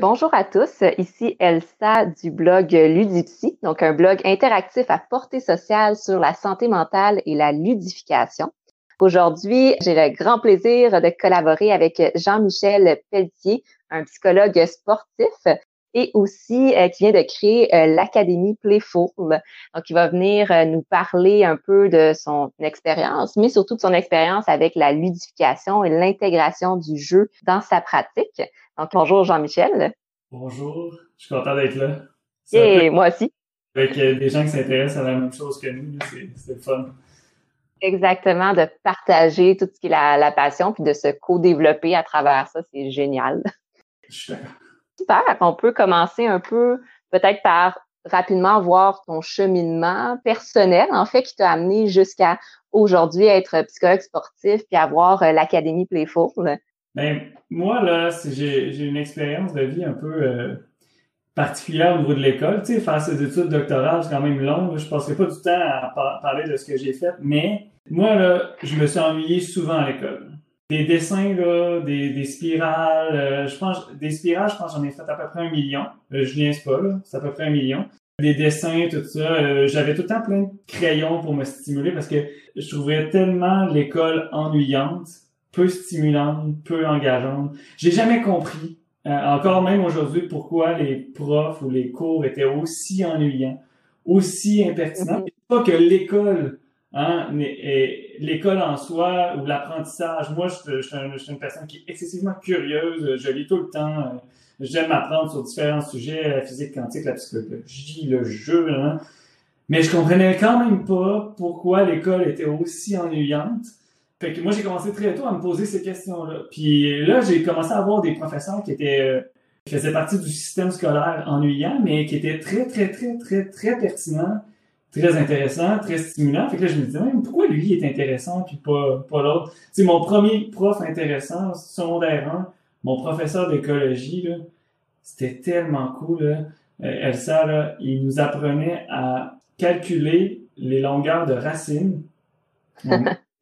bonjour à tous. Ici Elsa du blog Ludipsy, donc un blog interactif à portée sociale sur la santé mentale et la ludification. Aujourd'hui, j'ai le grand plaisir de collaborer avec Jean-Michel Pelletier, un psychologue sportif et aussi euh, qui vient de créer euh, l'Académie Playful. Donc, il va venir euh, nous parler un peu de son expérience, mais surtout de son expérience avec la ludification et l'intégration du jeu dans sa pratique. Donc, bonjour Jean-Michel. Bonjour, je suis content d'être là. Et moi aussi. Avec des gens qui s'intéressent à la même chose que nous, c'est le fun. Exactement, de partager tout ce qui est la, passion, puis de se co-développer à travers ça, c'est génial. Super, on peut commencer un peu peut-être par rapidement voir ton cheminement personnel, en fait, qui t'a amené jusqu'à aujourd'hui être psychologue sportif puis avoir euh, l'Académie Playful. Ben, moi, là, j'ai une expérience de vie un peu euh, particulière au niveau de l'école. Tu sais, faire ces études doctorales, c'est quand même long. Je passerai pas du temps à parler de ce que j'ai fait, mais moi, là, je me suis ennuyé souvent à l'école. Des dessins, là, des, des spirales, euh, je pense, des spirales, je pense j'en ai fait à peu près un million. Euh, je viens pas, là, c'est à peu près un million. Des dessins, tout ça. Euh, j'avais tout le temps plein de crayons pour me stimuler parce que je trouvais tellement l'école ennuyante, peu stimulante, peu engageante. J'ai jamais compris, encore même aujourd'hui, pourquoi les profs ou les cours étaient aussi ennuyants, aussi impertinents. Mm-hmm. Pas que l'école Hein, l'école en soi ou l'apprentissage, moi, je, je, suis une personne qui est excessivement curieuse. Je lis tout le temps. Euh, j'aime apprendre sur différents sujets, la physique quantique, la psychologie, le jeu. Hein. Mais je comprenais quand même pas pourquoi l'école était aussi ennuyante. Fait que moi, j'ai commencé très tôt à me poser ces questions-là. Puis là, j'ai commencé à avoir des professeurs qui étaient euh, qui faisaient partie du système scolaire ennuyant, mais qui étaient très, très, très, très, très pertinents très intéressant, très stimulant. Fait que là, je me disais, pourquoi lui est intéressant puis pas, pas l'autre? Tu mon premier prof intéressant, secondaire 1, mon professeur d'écologie, là, c'était tellement cool, là. Euh, Elsa, là, il nous apprenait à calculer les longueurs de racines.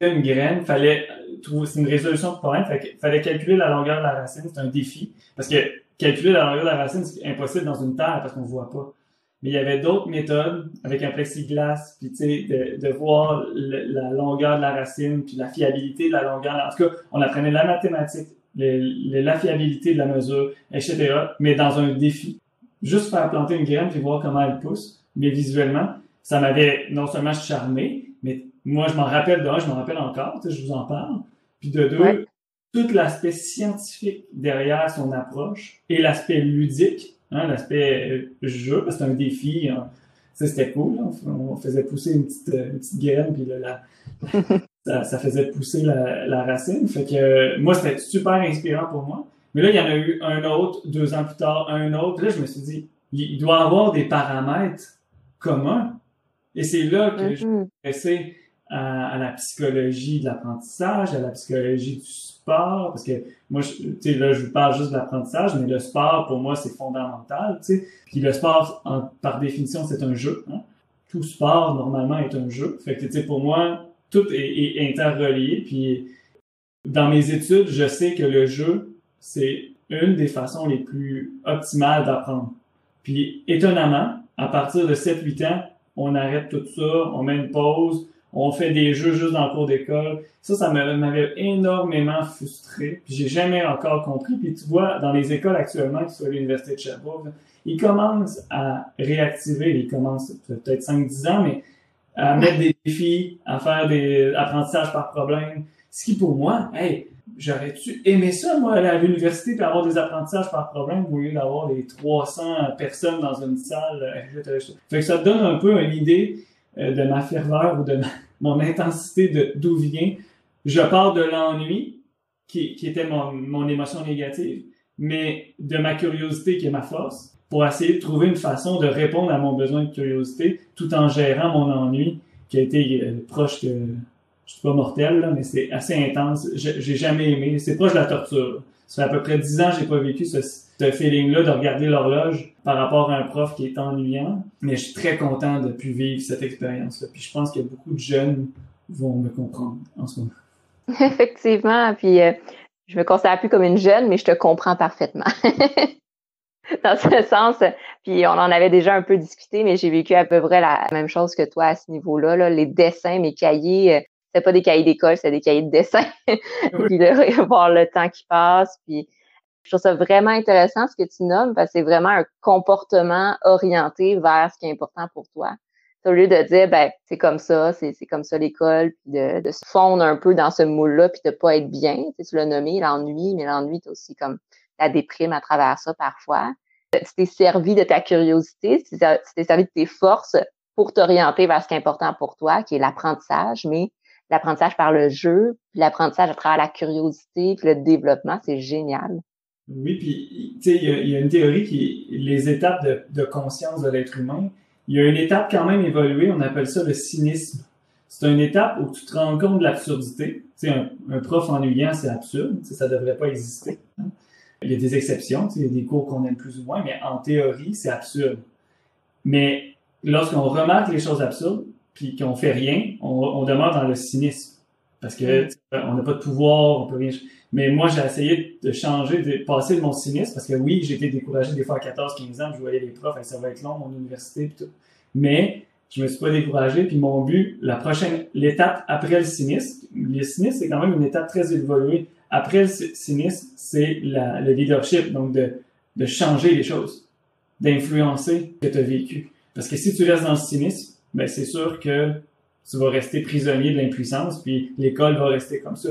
une graine, fallait trouver, c'est une résolution de problème, fait fallait calculer la longueur de la racine, c'est un défi. Parce que calculer la longueur de la racine, c'est impossible dans une terre parce qu'on voit pas. Mais il y avait d'autres méthodes avec un plexiglas, puis tu sais, de, de voir la longueur de la racine, puis la fiabilité de la longueur. En tout cas, on apprenait la mathématique, la fiabilité de la mesure, etc. Mais dans un défi. Juste faire planter une graine puis voir comment elle pousse. Mais visuellement, ça m'avait non seulement charmé, mais moi, je m'en rappelle d'un, je m'en rappelle encore, je vous en parle. Puis de deux, tout l'aspect scientifique derrière son approche et l'aspect ludique Hein, l'aspect euh, jeu, c'est un défi. Hein. C'était cool. On, faisait pousser une petite, euh, une petite graine, puis là, ça, ça, faisait pousser la, la, racine. Fait que moi, c'était super inspirant pour moi. Mais là, il y en a eu un autre, deux ans plus tard, un autre. Là, je me suis dit, il, doit avoir des paramètres communs. Et c'est là que je me suis à, à, la psychologie de l'apprentissage, à la psychologie du sport, parce que moi, tu sais, là, je vous parle juste de l'apprentissage, mais le sport, pour moi, c'est fondamental, tu sais. Puis le sport, par définition, c'est un jeu. Hein? Tout sport, normalement, est un jeu. Fait que, tu sais, pour moi, tout est, est interrelié. Puis dans mes études, je sais que le jeu, c'est une des façons les plus optimales d'apprendre. Puis étonnamment, à partir de 7-8 ans, on arrête tout ça, on met une pause, on fait des jeux juste dans le cours d'école. Ça, ça m'avait énormément frustré. Puis j'ai jamais encore compris. Puis tu vois, dans les écoles actuellement, qui sont à l'Université de Sherbrooke, ils commencent à réactiver, ils commencent peut-être 5-10 ans, mais à mettre des défis, à faire des apprentissages par problème. Ce qui pour moi, hey, j'aurais-tu aimé ça, moi, aller à l'université puis avoir des apprentissages par problème au lieu d'avoir les 300 personnes dans une salle. Fait que ça te donne un peu une idée euh, de ma ferveur ou de mon intensité de d'où vient. Je pars de l'ennui, qui, était mon, mon émotion négative, mais de ma curiosité qui est ma force, pour essayer de trouver une façon de répondre à mon besoin de curiosité tout en gérant mon ennui qui a été euh, proche que je suis pas mortel là, mais c'est assez intense. J'ai jamais aimé. C'est proche de la torture. Ça fait à peu près dix ans que j'ai pas vécu ce, ce feeling-là de regarder l'horloge par rapport à un prof qui est ennuyant. Mais je suis très content de pu vivre cette expérience-là. Puis je pense que beaucoup de jeunes vont me comprendre en ce moment. Effectivement. Puis euh, je me considère plus comme une jeune, mais je te comprends parfaitement. dans ce sens. Puis on en avait déjà un peu discuté, mais j'ai vécu à peu près la même chose que toi à ce niveau-là. Là. Les dessins, mes cahiers, euh, c'est pas des cahiers d'école, c'est des cahiers de dessin. puis de voir le temps qui passe. Puis je trouve ça vraiment intéressant ce que tu nommes parce que c'est vraiment un comportement orienté vers ce qui est important pour toi. Au lieu de dire ben c'est comme ça, c'est comme ça l'école, puis de, de, se fondre un peu dans ce moule-là, puis de pas être bien. Tu, sais, tu l'as nommé l'ennui, mais l'ennui, c'est aussi comme la déprime à travers ça parfois. Tu t'es servi de ta curiosité, tu t'es servi de tes forces pour t'orienter vers ce qui est important pour toi, qui est l'apprentissage, mais l'apprentissage par le jeu, puis l'apprentissage à travers la curiosité, puis le développement, c'est génial. Oui, puis tu sais, il y, a une théorie qui est les étapes de, de conscience de l'être humain. Il y a une étape quand même évoluée, on appelle ça le cynisme. C'est une étape où tu te rends compte de l'absurdité. Tu sais, un, un, prof ennuyant, c'est absurde, ça devrait pas exister. Hein. Il y a des exceptions, il y a des cours qu'on aime plus ou moins, mais en théorie, c'est absurde. Mais lorsqu'on remarque les choses absurdes, puis qu'on fait rien, on, on, demeure dans le cynisme. Parce que mm. on n'a pas de pouvoir, on peut rien. Mais moi, j'ai essayé de changer, de passer de mon cynisme, parce que oui, j'ai été découragé des fois à 14, 15 ans, je voyais les profs, ça va être long, mon université, puis tout. Mais je me suis pas découragé, puis mon but, la prochaine, l'étape après le cynisme, le cynisme, c'est quand même une étape très évoluée après le cynisme, c'est le leadership, donc de, de changer les choses, d'influencer ce que tu as vécu. Parce que si tu restes dans le cynisme, ben c'est sûr que tu vas rester prisonnier de l'impuissance, puis l'école va rester comme ça.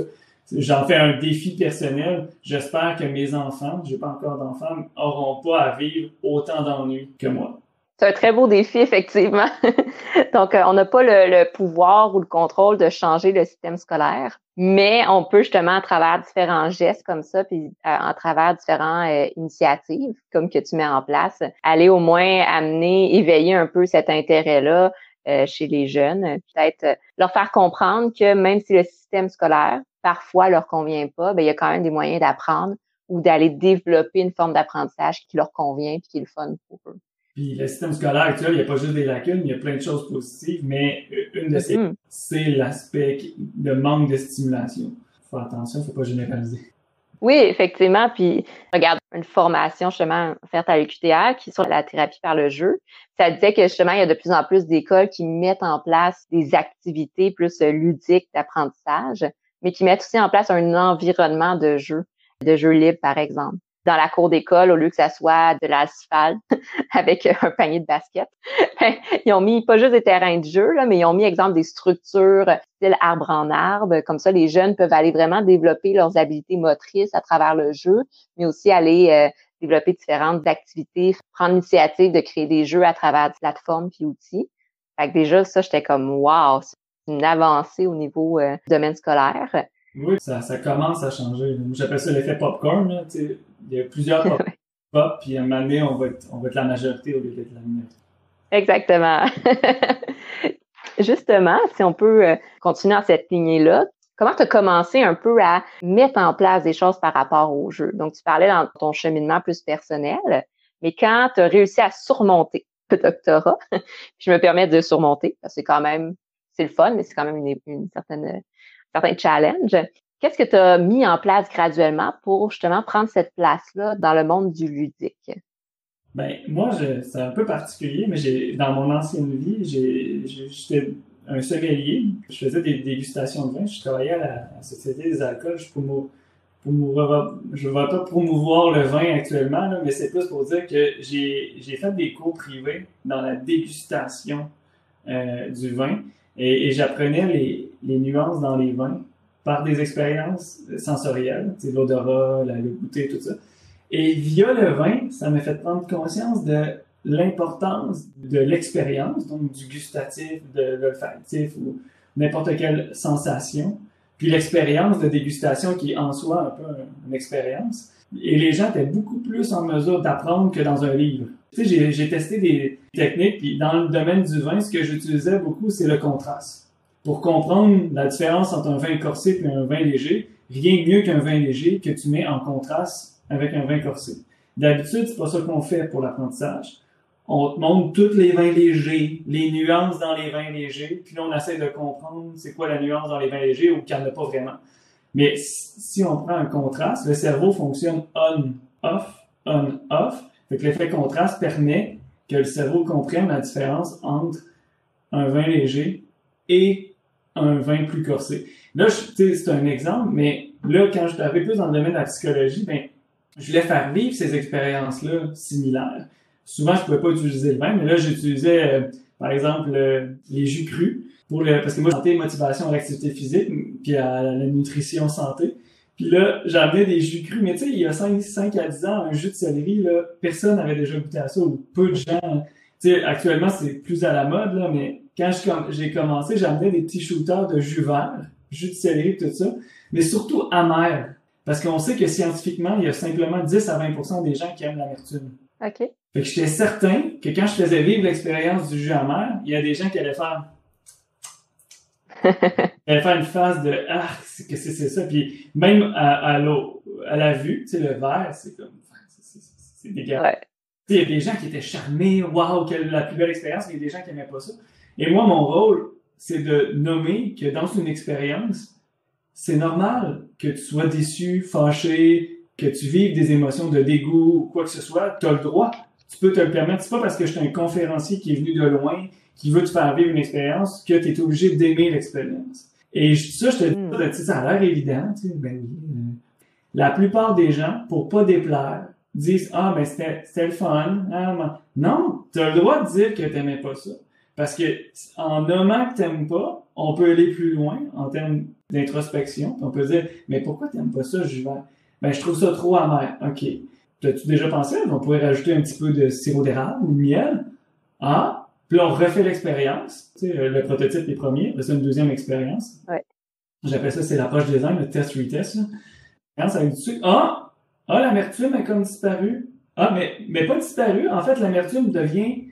J'en fais un défi personnel. J'espère que mes enfants, j'ai pas encore d'enfants, auront pas à vivre autant d'ennuis que moi. C'est un très beau défi, effectivement. Donc, euh, on n'a pas le, pouvoir ou le contrôle de changer le système scolaire, mais on peut justement, à travers différents gestes comme ça, puis à, travers différentes euh, initiatives comme que tu mets en place, aller au moins amener, éveiller un peu cet intérêt-là euh, chez les jeunes, peut-être leur faire comprendre que même si le système scolaire parfois leur convient pas, ben il y a quand même des moyens d'apprendre ou d'aller développer une forme d'apprentissage qui leur convient puis qui est le fun pour eux. Puis le système scolaire actuel, il n'y a pas juste des lacunes, il y a plein de choses positives, mais une de ces, mm-hmm. c'est l'aspect de manque de stimulation. Faut faire attention, faut pas généraliser. Oui, effectivement. Puis, regarde, une formation justement faite à l'UQTR qui est sur la thérapie par le jeu. Ça disait que justement, il y a de plus en plus d'écoles qui mettent en place des activités plus ludiques d'apprentissage, mais qui mettent aussi en place un environnement de jeu, de jeu libre, par exemple dans la cour d'école au lieu que ça soit de l'asphalte avec un panier de basket. Ils ont mis pas juste des terrains de jeu, là, mais ils ont mis, exemple, des structures style arbre en arbre. Comme ça, les jeunes peuvent aller vraiment développer leurs habiletés motrices à travers le jeu, mais aussi aller euh, développer différentes activités, prendre l'initiative de créer des jeux à travers des plateformes puis outils. Fait que déjà, ça, j'étais comme wow, une avancée au niveau euh, du domaine scolaire. Oui, ça, ça commence à changer. J'appelle ça l'effet popcorn. Là, il y a plusieurs pop, pop puis à un moment donné, on va, être, on va être la majorité au lieu d'être la minorité. Exactement. Justement, si on peut euh, continuer dans cette lignée-là, comment tu as commencé un peu à mettre en place des choses par rapport au jeu? Donc, tu parlais dans ton cheminement plus personnel, mais quand tu as réussi à surmonter le doctorat, je me permets de surmonter, parce que c'est quand même, c'est le fun, mais c'est quand même une, certaine certains challenges. Qu'est-ce que tu as mis en place graduellement pour justement prendre cette place-là dans le monde du ludique? Ben, moi, c'est un peu particulier, mais j'ai, dans mon ancienne vie, j'étais un sommelier. Je faisais des dégustations de vin. Je travaillais à la, Société des alcools. Je je ne vais pas promouvoir le vin actuellement, mais c'est plus pour dire que j'ai, fait des cours privés dans la dégustation euh, du vin et, j'apprenais les, nuances dans les vins par des expériences sensorielles, l'odorat, le goûter, tout ça. Et via le vin, ça m'a fait prendre conscience de l'importance de l'expérience, donc du gustatif, de l'olfactif ou n'importe quelle sensation, puis l'expérience de dégustation qui est en soi un peu une expérience. Et les gens étaient beaucoup plus en mesure d'apprendre que dans un livre. Tu sais, j'ai testé des techniques, puis dans le domaine du vin, ce que j'utilisais beaucoup, c'est le contraste. Pour comprendre la différence entre un vin corsé et un vin léger, rien de mieux qu'un vin léger que tu mets en contraste avec un vin corsé. D'habitude, c'est pas ça qu'on fait pour l'apprentissage. On te montre tous les vins légers, les nuances dans les vins légers, puis là, on essaie de comprendre c'est quoi la nuance dans les vins légers ou qu'il n'y en a pas vraiment. Mais si on prend un contraste, le cerveau fonctionne on-off, on-off, Fait que l'effet contraste permet que le cerveau comprenne la différence entre un vin léger et un vin plus corsé. Là, c'est un exemple, mais là, quand je suis arrivé plus dans le domaine de la psychologie, ben, je voulais faire vivre ces expériences-là similaires. Souvent, je pouvais pas utiliser le vin, mais là, j'utilisais, euh, par exemple, les jus crus pour le, parce que moi, santé, motivation à l'activité physique, puis à la nutrition santé. Puis là, j'amenais des jus crus, mais tu sais, il y a 5, 5 à 10 ans, un jus de céleri, là, personne n'avait déjà goûté à ça, ou peu de gens. Tu sais, actuellement, c'est plus à la mode, là, mais quand j'ai commencé, j'amenais des petits shooters de jus vert, jus de céleri, tout ça, mais surtout amer. Parce qu'on sait que scientifiquement, il y a simplement 10 à 20% des gens qui aiment l'amertume. OK. Fait que j'étais certain que quand je faisais vivre l'expérience du jus amer, il y a des gens qui allaient faire Elle faire une phase de ah que c'est ça. Puis même à, à, à la vue tu sais le vert c'est comme c'est dégueulasse. Ouais. il y a des gens qui étaient charmés waouh quelle la plus belle expérience mais il y a des gens qui n'aimaient pas ça. Et moi mon rôle c'est de nommer que dans une expérience c'est normal que tu sois déçu fâché que tu vives des émotions de dégoût ou quoi que ce soit tu as le droit. Tu peux te le permettre. C'est pas parce que je suis un conférencier qui est venu de loin qui veut te faire vivre une expérience que tu es obligé d'aimer l'expérience. Et ça, je te dis, mm. ça a l'air évident, tu sais, ben. Euh, la plupart des gens, pour pas déplaire, disent Ah, ben c'était le fun. Hein, non, tu as le droit de dire que t'aimais pas ça. Parce que en nommant que t'aimes pas, on peut aller plus loin en termes d'introspection. On peut dire Mais pourquoi t'aimes pas ça, Juvent? Ben, je trouve ça trop amer. OK. T'as-tu déjà pensé? On pourrait rajouter un petit peu de sirop d'érable ou de miel? Ah, puis on refait l'expérience. Tu sais, le prototype est premier, c'est une deuxième expérience. Ouais. J'appelle ça, c'est l'approche design, le test retest. Quand ça du sucre, ah, ah, l'amertume a comme disparu. Ah, mais, mais pas disparu. En fait, l'amertume devient,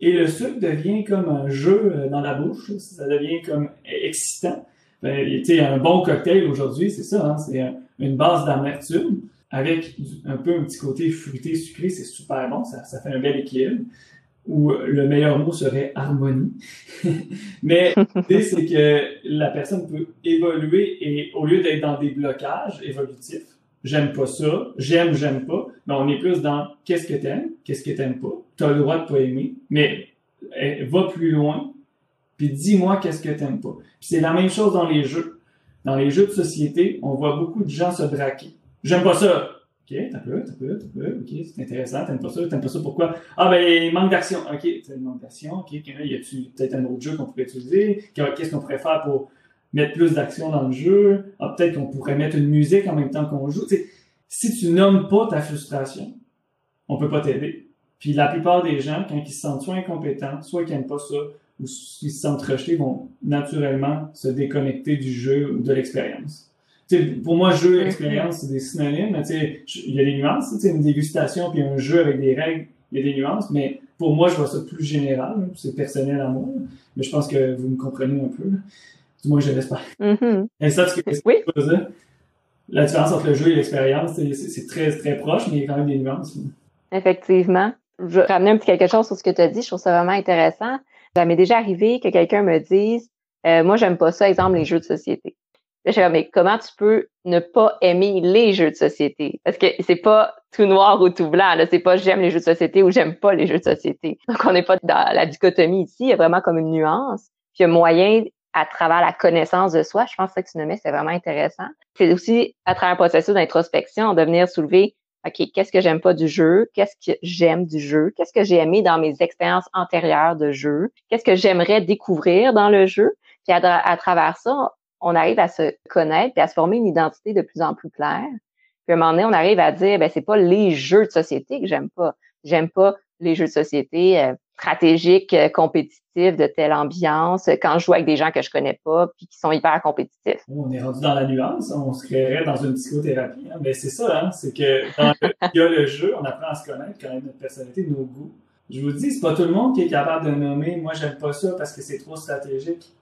et le sucre devient comme un jeu euh, dans la bouche. Ça devient comme excitant. Ben, tu sais, un bon cocktail aujourd'hui, c'est ça, hein, c'est une base d'amertume avec un peu un petit côté fruité, sucré, c'est super bon, ça, ça fait un bel équilibre ou le meilleur mot serait harmonie. Mais l'idée, c'est que la personne peut évoluer et au lieu d'être dans des blocages évolutifs, j'aime pas ça, j'aime, j'aime pas, mais on est plus dans qu'est-ce que t'aimes, qu'est-ce que t'aimes pas. Tu as le droit de pas aimer, mais eh, va plus loin, puis dis-moi qu'est-ce que t'aimes pas. c'est la même chose dans les jeux. Dans les jeux de société, on voit beaucoup de gens se braquer. J'aime pas ça. OK, t'as peu, t'as peu, t'as peu, OK, c'est intéressant, t'aimes pas ça, t'aimes pas ça, pourquoi? Ah, ben, il manque d'action. OK, t'as une manque d'action, OK, y a-tu peut-être un autre jeu qu'on pourrait utiliser? Qu'est-ce qu'on pourrait faire pour mettre plus d'action dans le jeu? Ah, peut-être qu'on pourrait mettre une musique en même temps qu'on joue. si tu nommes pas ta frustration, on peut pas t'aider. Puis la plupart des gens, quand ils se sentent soit incompétents, soit qu'ils n'aiment pas ça, ou s'ils se sentent rejetés, vont naturellement se déconnecter du jeu ou de l'expérience pour moi, jeu et expérience, c'est des synonymes. Il y a des nuances. Une dégustation puis un jeu avec des règles, il y a des nuances. Mais pour moi, je vois ça plus général. C'est personnel à moi. Mais je pense que vous me comprenez un peu. Du moins, je l'espère. Mm-hmm. Et ça, ce que oui. La différence entre le jeu et l'expérience, c'est très, très proche, mais il y a quand même des nuances. Effectivement. Je vais ramener un petit quelque chose sur ce que tu as dit. Je trouve ça vraiment intéressant. Ça m'est déjà arrivé que quelqu'un me dise euh, Moi, j'aime pas ça, exemple, les jeux de société. Là, je mais comment tu peux ne pas aimer les jeux de société? Parce que c'est pas tout noir ou tout blanc. Là, c'est pas j'aime les jeux de société ou j'aime pas les jeux de société. Donc, on n'est pas dans la dichotomie ici. Il y a vraiment comme une nuance. Puis, il y a moyen, à travers la connaissance de soi, je pense que ce que tu nommais, c'est vraiment intéressant. C'est aussi, à travers un processus d'introspection, de venir soulever, OK, qu'est-ce que j'aime pas du jeu? Qu'est-ce que j'aime du jeu? Qu'est-ce que j'ai aimé dans mes expériences antérieures de jeu? Qu'est-ce que j'aimerais découvrir dans le jeu? Puis à travers ça, on arrive à se connaître et à se former une identité de plus en plus claire. Puis à un moment donné, on arrive à dire, ben c'est pas les jeux de société que j'aime pas. J'aime pas les jeux de société euh, stratégiques, euh, compétitifs, de telle ambiance, quand je joue avec des gens que je connais pas puis qui sont hyper compétitifs. On est rendu dans la nuance, on se créerait dans une psychothérapie. Hein. Mais c'est ça, hein, c'est que dans le, il y a le jeu, on apprend à se connaître, connaître notre personnalité, nos goûts. Je vous dis, c'est pas tout le monde qui est capable de nommer, moi j'aime pas ça parce que c'est trop stratégique.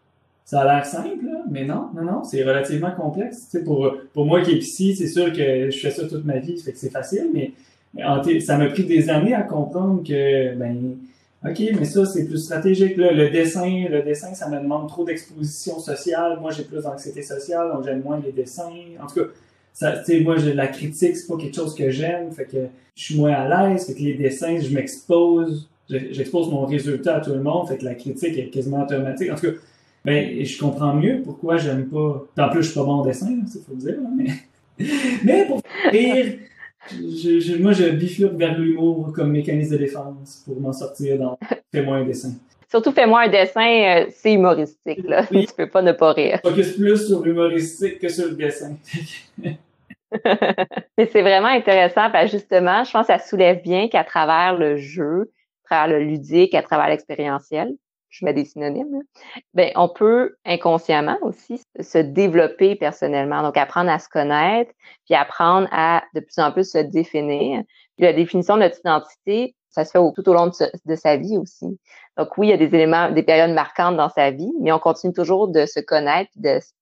Ça a l'air simple, mais non, non, non, c'est relativement complexe. Tu sais, pour, pour moi qui est psy, c'est sûr que je fais ça toute ma vie, fait que c'est facile, mais ça m'a pris des années à comprendre que, ben, OK, mais ça, c'est plus stratégique. Là. Le dessin, le dessin, ça me demande trop d'exposition sociale. Moi, j'ai plus d'anxiété sociale, donc j'aime moins les dessins. En tout cas, ça, moi, la critique, c'est pas quelque chose que j'aime, fait que je suis moins à l'aise, fait que les dessins, je m'expose, j'expose mon résultat à tout le monde, fait que la critique est quasiment automatique. En tout cas, ben, je comprends mieux pourquoi j'aime pas. En plus, je suis pas bon en dessin, il faut le dire, mais, mais pour rire, je, moi, je bifurque vers l'humour comme mécanisme de défense pour m'en sortir dans Fais-moi un dessin. Surtout, fais-moi un dessin, euh, c'est humoristique, là. Tu peux pas ne pas rire. Focus plus sur l'humoristique que sur le dessin. Mais c'est vraiment intéressant parce justement, je pense que ça soulève bien qu'à travers le jeu, à travers le ludique, à travers l'expérientiel, je mets des synonymes, ben, on peut inconsciemment aussi se développer personnellement. Donc, apprendre à se connaître, puis apprendre à de plus en plus se définir. Puis la définition de notre identité, ça se fait tout au long de, sa vie aussi. Donc oui, il y a des éléments, des périodes marquantes dans sa vie, mais on continue toujours de se connaître,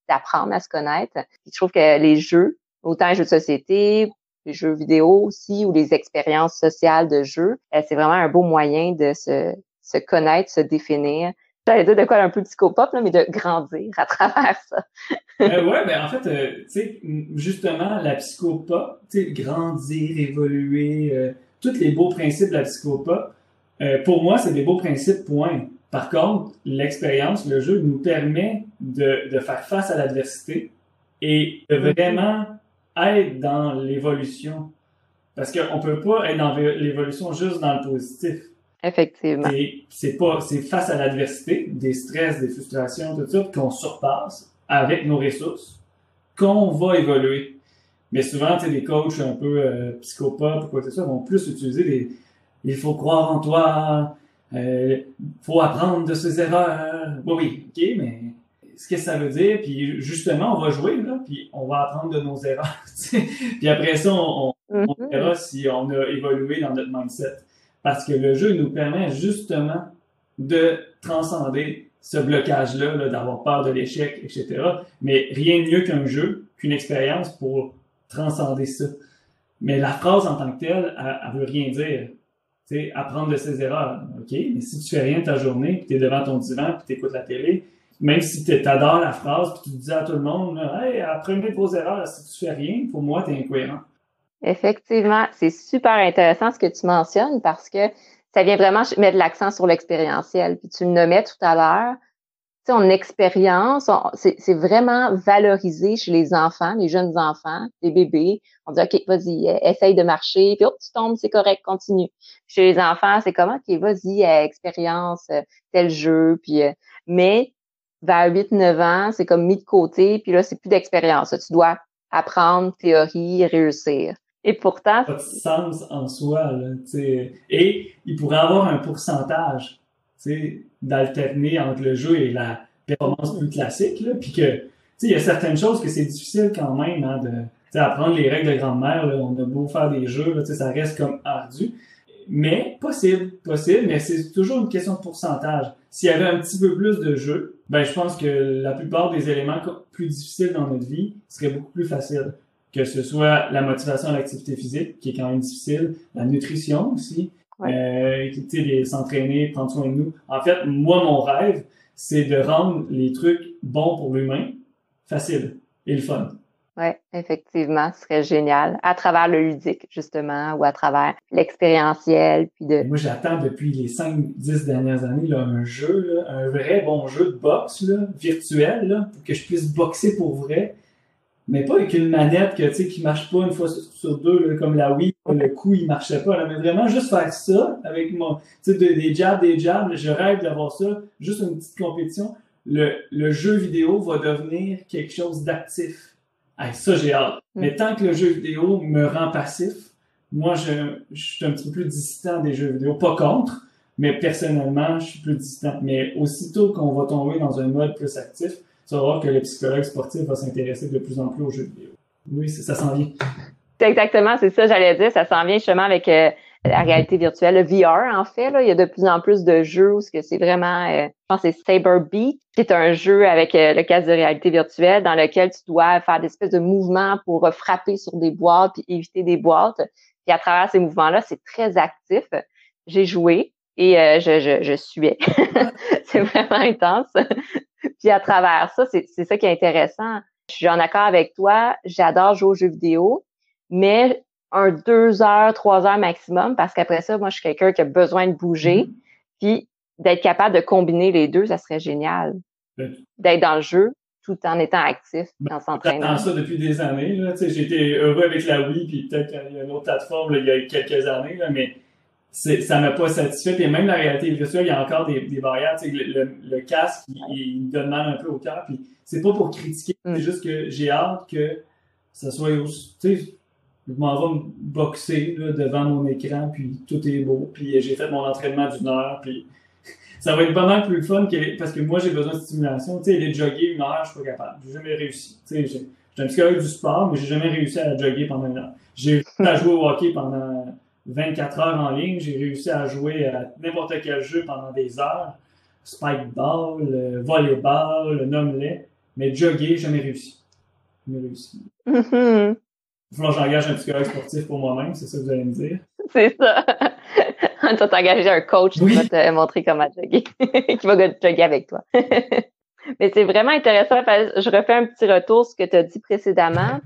d'apprendre à se connaître. Je trouve que les jeux, autant les jeux de société, les jeux vidéo aussi, ou les expériences sociales de jeux, euh, c'est vraiment un beau moyen de se, se connaître, se définir. J'allais dire de quoi un peu psychopop, là, mais de grandir à travers ça. euh, ouais, ben en fait, euh, tu sais, justement, la psychopop, tu sais, grandir, évoluer, euh, tous les beaux principes de la psychopop, euh, pour moi, c'est des beaux principes, point. Par contre, l'expérience, le jeu nous permet de, de faire face à l'adversité et de mm-hmm. vraiment être dans l'évolution. Parce qu'on peut pas être dans l'évolution juste dans le positif. Effectivement. C'est pas, c'est face à l'adversité, des stress, des frustrations, tout ça, qu'on surpasse avec nos ressources, qu'on va évoluer. Mais souvent, tu des coachs un peu euh, psychopathes ou quoi que ce soit vont plus utiliser des il faut croire en toi, euh, faut apprendre de ses erreurs. Oui, oui, ok, mais ce que ça veut dire, puis justement, on va jouer, là, puis on va apprendre de nos erreurs. puis après ça, on, on, mm-hmm. verra si on a évolué dans notre mindset. Parce que le jeu nous permet justement de transcender ce blocage-là, -là, d'avoir peur de l'échec, etc. Mais rien de mieux qu'un jeu, qu'une expérience pour transcender ça. Mais la phrase en tant que telle, elle, elle veut rien dire. Sais, apprendre de ses erreurs. OK, mais si tu fais rien ta journée, puis tu es devant ton divan, puis tu écoutes la télé, même si tu adores la phrase, puis tu dis à tout le monde, hey, apprenez vos erreurs, si tu fais rien, pour moi, tu es incohérent. Effectivement, c'est super intéressant ce que tu mentionnes parce que ça vient vraiment mettre l'accent sur l'expérientiel. Puis tu le nommais tout à l'heure, tu sais, on expérience, c'est vraiment valorisé chez les enfants, les jeunes enfants, les bébés. On dit, OK, vas-y, euh, essaye de marcher, puis oh, tu tombes, c'est correct, continue. Chez les enfants, c'est comment, OK, vas-y, euh, expérience euh, tel jeu, puis mais vers 8-9 ans, c'est comme mis de côté, puis là, c'est plus d'expérience. Tu dois apprendre théorie, réussir. Et pourtant. Pas de sens en soi, là, Et il pourrait avoir un pourcentage, d'alterner entre le jeu et la performance plus classique, là, puis que, il y a certaines choses que c'est difficile quand même, hein, de, apprendre les règles de grand-mère, on a beau faire des jeux, là, ça reste comme ardu. Mais possible, possible, mais c'est toujours une question de pourcentage. S'il y avait un petit peu plus de jeux, ben je pense que la plupart des éléments plus difficiles dans notre vie seraient beaucoup plus faciles que ce soit la motivation à l'activité physique, qui est quand même difficile, la nutrition aussi, ouais. euh, s'entraîner, prendre soin de nous. En fait, moi, mon rêve, c'est de rendre les trucs bons pour l'humain facile et le fun. Oui, effectivement, ce serait génial. À travers le ludique, justement, ou à travers l'expérientiel. Puis de... Moi, j'attends depuis les 5-10 dernières années là, un jeu, là, un vrai bon jeu de boxe là, virtuel, là, pour que je puisse boxer pour vrai mais pas avec une manette que, tu sais, qui marche pas une fois sur deux, comme la Wii, le coup, il marchait pas, là, mais vraiment juste faire ça avec mon, tu sais, des jabs, des jabs, je rêve d'avoir ça, juste une petite compétition. Le, le jeu vidéo va devenir quelque chose d'actif. Hey, ça, j'ai hâte. Mm. Mais tant que le jeu vidéo me rend passif, moi, je, je suis un petit peu plus distant des jeux vidéo. Pas contre, mais personnellement, je suis plus distant. Mais aussitôt qu'on va tomber dans un mode plus actif, tu vas voir que le psychologue sportif va s'intéresser de plus en plus aux jeux vidéo. Oui, ça s'en vient. Exactement, c'est ça, j'allais dire. Ça s'en vient justement avec euh, la réalité virtuelle, le VR en fait. Là, il y a de plus en plus de jeux où c'est vraiment, euh, je pense que c'est Saber Beat, qui est un jeu avec euh, le casque de réalité virtuelle dans lequel tu dois faire des espèces de mouvements pour frapper sur des boîtes puis éviter des boîtes. Puis à travers ces mouvements-là, c'est très actif. J'ai joué et je, je, je suais. c'est vraiment intense. Puis à travers ça, c'est ça qui est intéressant. Je suis en accord avec toi. J'adore jouer aux jeux vidéo, mais un deux heures, trois heures maximum, parce qu'après ça, moi, je suis quelqu'un qui a besoin de bouger. Mm-hmm. Puis d'être capable de combiner les deux, ça serait génial. D'être dans le jeu tout en étant actif, en s'entraînant. ça depuis des années. J'ai été heureux avec la Wii, puis peut-être qu'il y a une autre plateforme il y a quelques années, là, mais ça m'a pas satisfait. Puis même la réalité virtuelle, il y a encore des, des barrières. Le, le, casque, il, il, donne mal un peu au cœur. Puis c'est pas pour critiquer, c'est mm. juste que j'ai hâte que ça soit aussi. Tu sais, je m'en vais me boxer là, devant mon écran, puis tout est beau. Puis j'ai fait mon entraînement d'une heure, puis ça va être pas mal plus fun que, parce que moi j'ai besoin de stimulation. Tu sais, aller jogger une heure, je suis pas capable. J'ai jamais réussi. Tu sais, j'ai un psychologue du sport, mais j'ai jamais réussi à jogger pendant une heure. J'ai réussi à jouer au hockey pendant 24 heures en ligne. J'ai réussi à jouer à n'importe quel jeu pendant des heures. Spikeball, euh, volleyball, nomme-les. Mais jogger, jamais réussi. Jamais réussi. Mm-hmm. Il faut que j'engage un psychologue sportif pour moi-même, c'est ça que vous allez me dire. C'est ça. tu vas t'engager un coach qui va te montrer comment jogger, qui va jogger avec toi. mais c'est vraiment intéressant. Je refais un petit retour sur ce que tu as dit précédemment,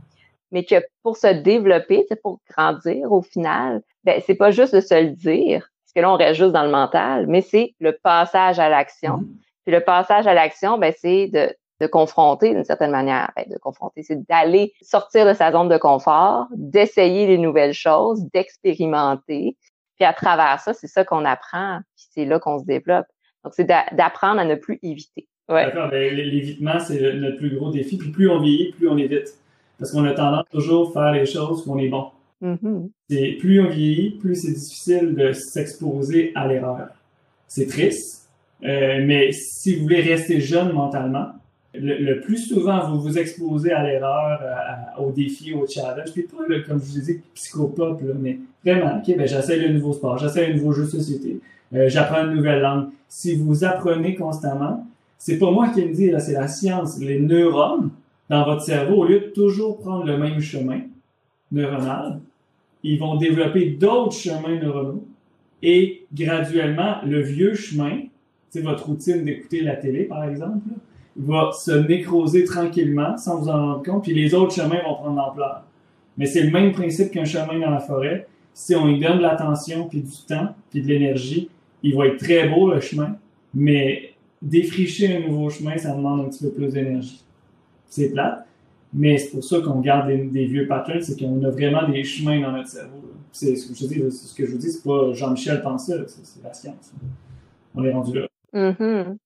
mais que pour se développer, c'est pour grandir au final, ben c'est pas juste de se le dire, parce que là on reste juste dans le mental, mais c'est le passage à l'action. Mm-hmm. Puis le passage à l'action, ben c'est de de confronter d'une certaine manière. Ben, de confronter, c'est d'aller sortir de sa zone de confort, d'essayer les nouvelles choses, d'expérimenter. Puis à travers ça, c'est ça qu'on apprend, puis c'est là qu'on se développe. Donc, c'est d'apprendre à ne plus éviter. Ouais. D'accord, ben, l'évitement, c'est notre plus gros défi. Puis plus on vieillit, plus on évite. Parce qu'on a tendance toujours à faire les choses qu'on est bon. Mm-hmm. plus on vieillit, plus c'est difficile de s'exposer à l'erreur. C'est triste, euh, mais si vous voulez rester jeune mentalement, le, plus souvent vous vous exposez à l'erreur, au défi, au challenge, puis pas comme je vous ai dit psychopop, là, mais vraiment, ok, ben j'essaie le nouveau sport, j'essaie un nouveau jeu de société, euh, j'apprends une nouvelle langue. Si vous apprenez constamment, c'est pas moi qui le dis, c'est la science. Les neurones dans votre cerveau, au lieu de toujours prendre le même chemin neuronal, ils vont développer d'autres chemins neuronaux et graduellement, le vieux chemin, c'est votre routine d'écouter la télé, par exemple, va se nécroser tranquillement sans vous en rendre compte, puis les autres chemins vont prendre l'ampleur. Mais c'est le même principe qu'un chemin dans la forêt. Si on y donne de l'attention, puis du temps, puis de l'énergie, il va être très beau le chemin, mais défricher un nouveau chemin, ça demande un petit peu plus d'énergie. C'est plate, mais c'est pour ça qu'on garde des, vieux patterns, c'est qu'on a vraiment des chemins dans notre cerveau. C'est ce que je dis, ce que je vous dis, c'est pas Jean-Michel pensait, c'est la science. On est rendu là. Mm-hmm.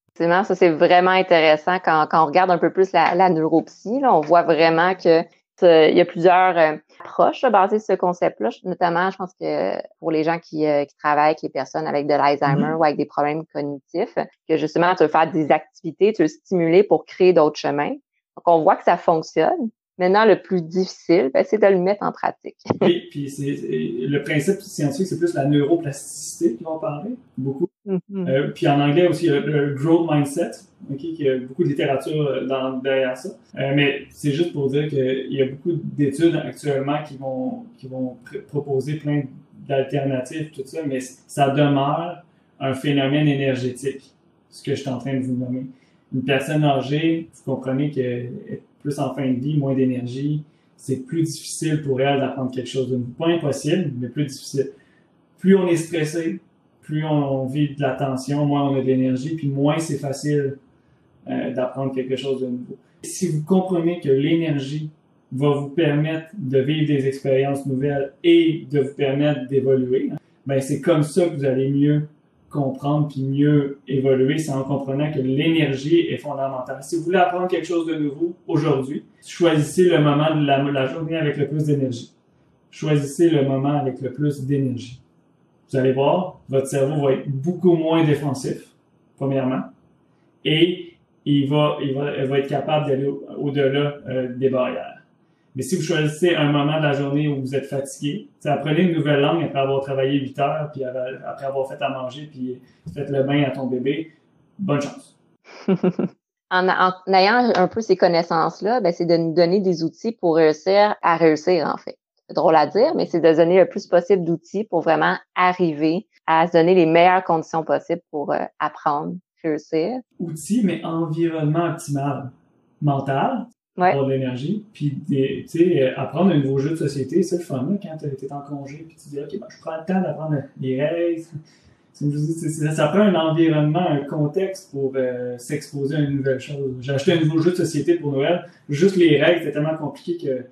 Ça, c'est vraiment intéressant quand, quand on regarde un peu plus la, la neuropsie. Là, on voit vraiment que il y a plusieurs euh, approches basées sur ce concept-là. Notamment, je pense que pour les gens qui, euh, qui travaillent avec les personnes avec de l'Alzheimer mm-hmm. ou avec des problèmes cognitifs, que justement, tu veux faire des activités, tu veux stimuler pour créer d'autres chemins. Donc, on voit que ça fonctionne. Maintenant, le plus difficile, ben, c'est de le mettre en pratique. Oui, puis c'est, le principe scientifique, c'est plus la neuroplasticité qui vont parler, beaucoup. Mm-hmm. euh, puis en anglais aussi, le, le growth mindset, okay, qui a beaucoup de littérature euh, dans, derrière ça. Euh, mais c'est juste pour dire qu'il y a beaucoup d'études actuellement qui vont, qui vont proposer plein d'alternatives, tout ça, mais ça demeure un phénomène énergétique, ce que je suis en train de vous nommer. Une personne âgée, vous comprenez que plus en fin de vie, moins d'énergie. C'est plus difficile pour elle d'apprendre quelque chose de. Pas impossible, mais plus difficile. Plus on est stressé, plus on, vit de la tension, moins on a de l'énergie, puis moins c'est facile euh, d'apprendre quelque chose de nouveau. Si vous comprenez que l'énergie va vous permettre de vivre des expériences nouvelles et de vous permettre d'évoluer, ben c'est comme ça que vous allez mieux comprendre puis mieux évoluer, c'est en comprenant que l'énergie est fondamentale. Si vous voulez apprendre quelque chose de nouveau aujourd'hui, choisissez le moment de la, journée avec le plus d'énergie. Choisissez le moment avec le plus d'énergie. Vous allez voir, votre cerveau va être beaucoup moins défensif, premièrement, et il va, il va, va être capable d'aller au-delà euh, des barrières. Mais si vous choisissez un moment de la journée où vous êtes fatigué, apprenez une nouvelle langue après avoir travaillé 8 heures, puis après avoir fait à manger, puis fait le bain à ton bébé, bonne chance. en, ayant un peu ces connaissances-là, ben, c'est de nous donner des outils pour réussir à réussir, en fait. C'est drôle à dire, mais c'est de donner le plus possible d'outils pour vraiment arriver à se donner les meilleures conditions possibles pour euh, apprendre, réussir. Outils, mais environnement optimal mental, avoir de l'énergie. Puis, tu sais, apprendre un nouveau jeu de société, c'est le fun, là, quand tu es en congé, puis tu dis, OK, ben, je prends le temps d'apprendre les règles. Ça, ça, prend un environnement, un contexte pour euh, s'exposer à une nouvelle chose. J'ai acheté un nouveau jeu de société pour Noël. Juste les règles, c'était tellement compliqué que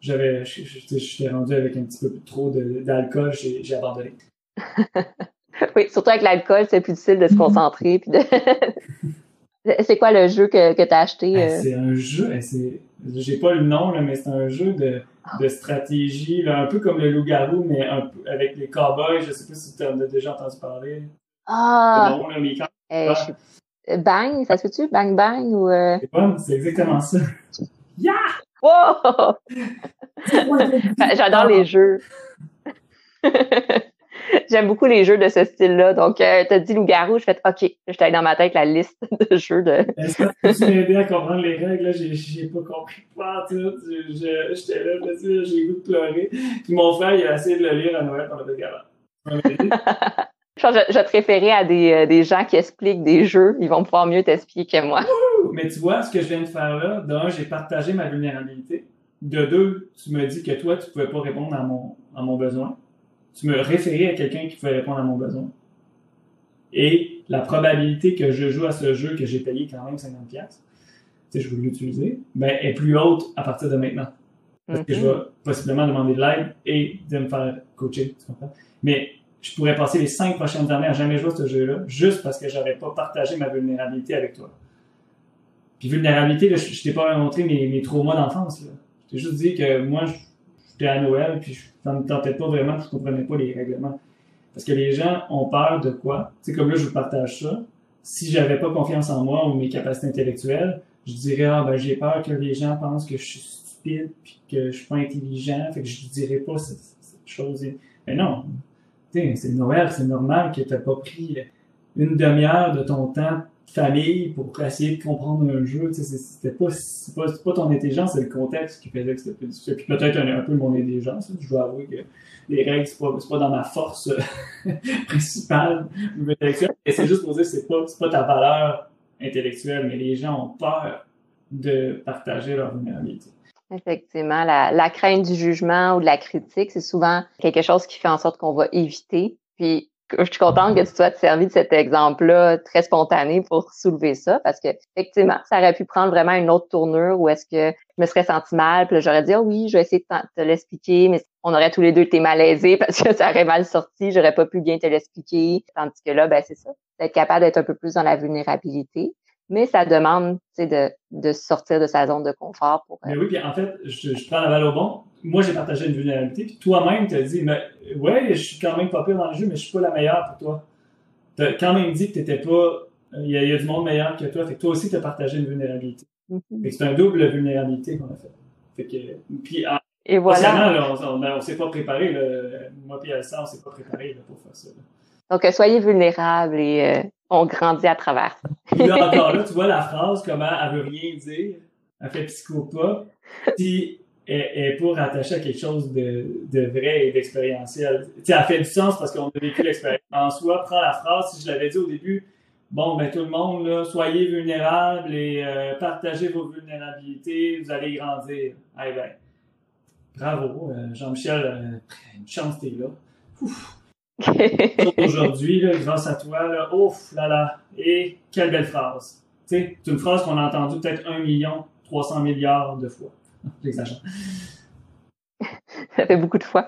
j'avais, j'étais rendu avec un petit peu trop d'alcool, j'ai abandonné. oui, surtout avec l'alcool, c'est plus difficile de se concentrer. Puis de... c'est quoi le jeu que, que tu as acheté? Euh? C'est un jeu, j'ai pas le nom, là, mais c'est un jeu de, ah. de stratégie, là, un peu comme le loup-garou, mais un peu avec les cowboys. Je sais pas si tu en as déjà entendu parler. Ah! Mais quand... je... Bang, ça se fait-tu? Bang Bang ou. Euh... C'est bon, c'est exactement ça. Yeah! Wow! J'adore les jeux. J'aime beaucoup les jeux de ce style-là. Donc, euh, t'as dit loup-garou, je fais OK, je t'ai dans ma tête la liste de jeux de. Est-ce que tu m'aider à comprendre les règles? J'ai, j'ai pas compris pas tout. J'étais là, j'ai goût de pleurer. Puis mon frère, il a essayé de le lire à Noël pendant le galant. je je, te à des, euh, des gens qui expliquent des jeux. Ils vont pouvoir mieux t'expliquer que moi. Mais tu vois, ce que je viens de faire là, d'un, j'ai partagé ma vulnérabilité. De deux, tu me dis que toi, tu pouvais pas répondre à mon, à mon besoin tu me référais à quelqu'un qui pouvait répondre à mon besoin. Et la probabilité que je joue à ce jeu que j'ai payé quand même 50$, tu sais, je veux l'utiliser, ben, est plus haute à partir de maintenant. Parce que je vais possiblement demander de l'aide et de me faire coacher, tu comprends? Mais je pourrais passer les cinq prochaines années à jamais jouer à ce jeu-là, juste parce que j'aurais pas partagé ma vulnérabilité avec toi. Puis vulnérabilité, là, je, je t'ai pas montré mes, mes traumas d'enfance. Je t'ai juste dit que moi, j'étais à Noël, puis ça me tentait pas vraiment, je comprenais pas les règlements. Parce que les gens ont peur de quoi? Tu sais, comme là, je vous partage ça. Si j'avais pas confiance en moi ou mes capacités intellectuelles, je dirais, ah, ben, j'ai peur que les gens pensent que je suis stupide puis que je suis pas intelligent, fait que je dirais pas cette, chose. Mais non. Tu c'est Noël, c'est normal que t'as pas pris une demi-heure de ton temps famille pour essayer de comprendre un jeu. C'était pas, pas, pas ton intelligence, c'est le contexte qui faisait que c'était plus difficile. Puis peut-être un, un, peu mon intelligence. Je dois avouer que les règles, c'est pas, pas dans ma force principale intellectuelle. Et c'est juste pour dire que c'est pas, pas ta valeur intellectuelle, mais les gens ont peur de partager leur vulnérabilité. Effectivement, la, la crainte du jugement ou de la critique, c'est souvent quelque chose qui fait en sorte qu'on va éviter. Puis je suis contente que tu sois servi de cet exemple-là très spontané pour soulever ça parce que effectivement, ça aurait pu prendre vraiment une autre tournure où est-ce que je me serais senti mal, puis j'aurais dit oh oui, je vais essayer de te l'expliquer, mais on aurait tous les deux été malaisés parce que ça aurait mal sorti, j'aurais pas pu bien te l'expliquer. Tandis que là, ben c'est ça, d'être capable d'être un peu plus dans la vulnérabilité. Mais ça demande, tu de, de sortir de sa zone de confort pour. Mais oui, puis en fait, je, je prends la balle au bon moi, j'ai partagé une vulnérabilité, puis toi-même, tu as dit, mais, ouais, je suis quand même pas pire dans le jeu, mais je suis pas la meilleure pour toi. Tu as quand même dit que t'étais pas, il y, a du monde meilleur que toi, fait que toi aussi, tu as partagé une vulnérabilité. Mm-hmm. c'est un double vulnérabilité qu'on a fait. Fait que, puis, et voilà. Là, on, on, s'est pas préparé, là. moi puis Elsa, on s'est pas préparé pour faire ça. Donc, soyez vulnérables et euh, on grandit à travers ça. là, encore là, tu vois la phrase, comment elle veut rien dire, elle fait psychopathe, puis est, pour rattacher à quelque chose de, de vrai et d'expérientiel. Tu sais, elle fait du sens parce qu'on a vécu l'expérience. En soi, prends la phrase, si je l'avais dit au début, bon, ben tout le monde, là, soyez vulnérables et euh, partagez vos vulnérabilités, vous allez grandir. Eh ben, bravo, euh, Jean-Michel, euh, une chance t'es là. Aujourd'hui, grâce à toi, là, ouf, là là, et quelle belle phrase. C'est une phrase qu'on a entendue peut-être un million, 300 milliards de fois. J'exagère. ça fait beaucoup de fois.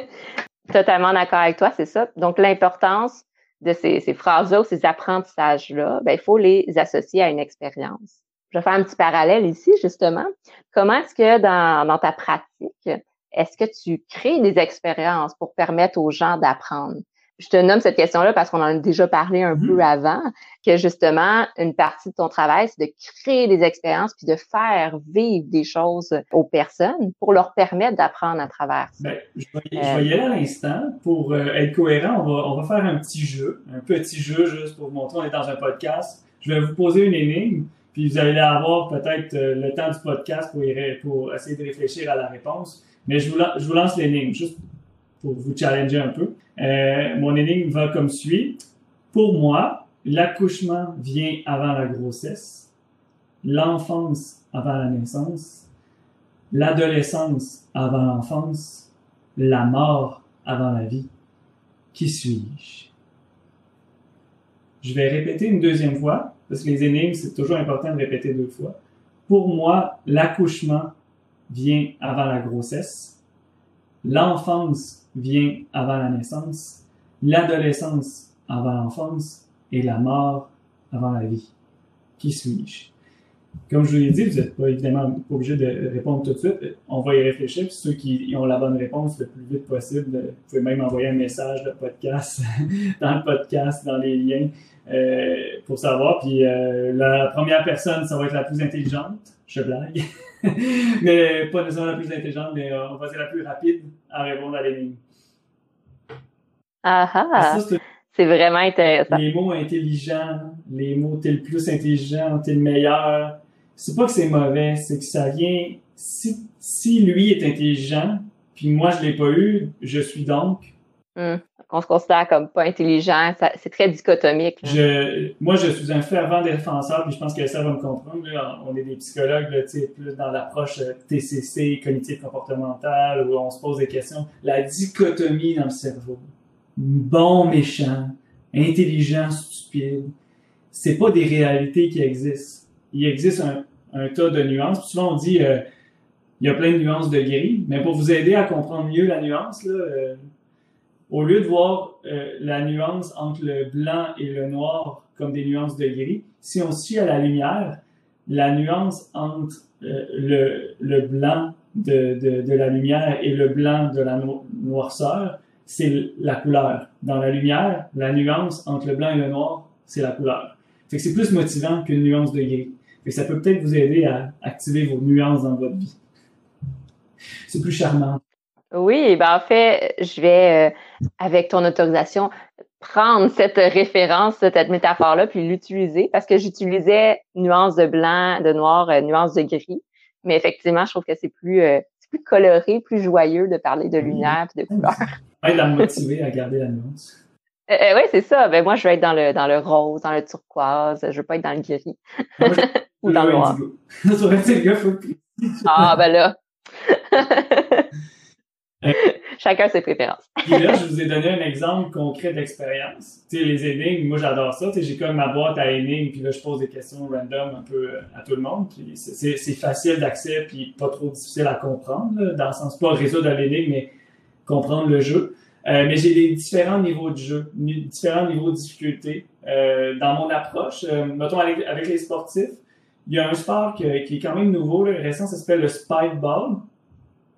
Totalement d'accord avec toi, c'est ça. Donc, l'importance de ces, phrases-là ou ces apprentissages-là, ben, il faut les associer à une expérience. Je vais faire un petit parallèle ici, justement. Comment est-ce que dans, dans ta pratique, est-ce que tu crées des expériences pour permettre aux gens d'apprendre? je te nomme cette question-là parce qu'on en a déjà parlé un peu mm-hmm. avant, que justement, une partie de ton travail, c'est de créer des expériences puis de faire vivre des choses aux personnes pour leur permettre d'apprendre à travers ça. Ben, je, vais, y aller à l'instant. Pour euh, être cohérent, on va, on va faire un petit jeu, un petit jeu juste pour vous montrer, on est dans un podcast. Je vais vous poser une énigme, puis vous allez avoir peut-être euh, le temps du podcast pour, pour essayer de réfléchir à la réponse. Mais je vous, lance l'énigme, juste pour vous challenger un peu. Euh, mon énigme va comme suit. Pour moi, l'accouchement vient avant la grossesse. l'enfance avant la naissance, l'adolescence avant l'enfance, la mort avant la vie. Qui suis-je? Je vais répéter une deuxième fois, parce que les énigmes, c'est toujours important de répéter deux fois. Pour moi, l'accouchement vient avant la grossesse, l'enfance vient avant la naissance, l'adolescence avant l'enfance et la mort avant la vie. Qui suis-je? Comme je vous l'ai dit, vous n'êtes pas évidemment obligé de répondre tout de suite. On va y réfléchir. Puis ceux qui ont la bonne réponse le plus vite possible, vous pouvez même envoyer un message de podcast dans le podcast, dans les liens, euh, pour savoir. Puis euh, la première personne, ça va être la plus intelligente. Je blague. mais pas nécessairement la plus intelligente, mais euh, on va dire la plus rapide à répondre à l'énigme. Ah ah! C'est vraiment intéressant. Les mots intelligents, les mots t'es le plus intelligent, t'es le meilleur. C'est pas que c'est mauvais, c'est que ça vient. Si, si lui est intelligent, puis moi je l'ai pas eu, je suis donc. Hum. On se considère comme pas intelligent, c'est très dichotomique. Je, moi, je suis un fervent défenseur, puis je pense que ça va me comprendre. on est des psychologues, là, plus dans l'approche euh, TCC, cognitive comportementale, où on se pose des questions. La dichotomie dans le cerveau bon, méchant, intelligent, stupide. C'est pas des réalités qui existent. Il existe un, tas de nuances. souvent, on dit, euh, il y a plein de nuances de gris, mais pour vous aider à comprendre mieux la nuance, là, euh, au lieu de voir euh, la nuance entre le blanc et le noir comme des nuances de gris, si on suit à la lumière, la nuance entre le, le blanc de, la lumière et le blanc de la noirceur, c'est la couleur. Dans la lumière, la nuance entre le blanc et le noir, c'est la couleur. C'est plus motivant qu'une nuance de gris. Fait ça peut peut-être vous aider à activer vos nuances dans votre vie. C'est plus charmant. Oui, ben en fait, je vais, euh, avec ton autorisation, prendre cette référence, cette métaphore-là, puis l'utiliser, parce que j'utilisais nuance de blanc, de noir, euh, nuance de gris. Mais effectivement, je trouve que c'est plus, euh, plus coloré, plus joyeux de parler de lumière et de couleur à me motiver à garder la nuance. Euh, euh, oui, c'est ça. Ben, moi, je vais être dans le, dans le rose, dans le turquoise. Je veux pas être dans le gris. Ou dans le noir. ah, ben là. Euh, Chacun ses préférences. Et là, je vous ai donné un exemple concret d'expérience. Tu sais, les énigmes, moi, j'adore ça. Tu sais, j'ai comme ma boîte à énigmes, puis là, je pose des questions random un peu à tout le monde. c'est facile d'accès, puis pas trop difficile à comprendre, dans le sens pas résoudre l'énigme, mais comprendre le jeu. Euh, mais j'ai des différents niveaux de jeu, différents niveaux de difficulté. Euh, dans mon approche, euh, mettons avec, les sportifs, il y a un sport qui est quand même nouveau, là, récent, ça s'appelle le spike ball.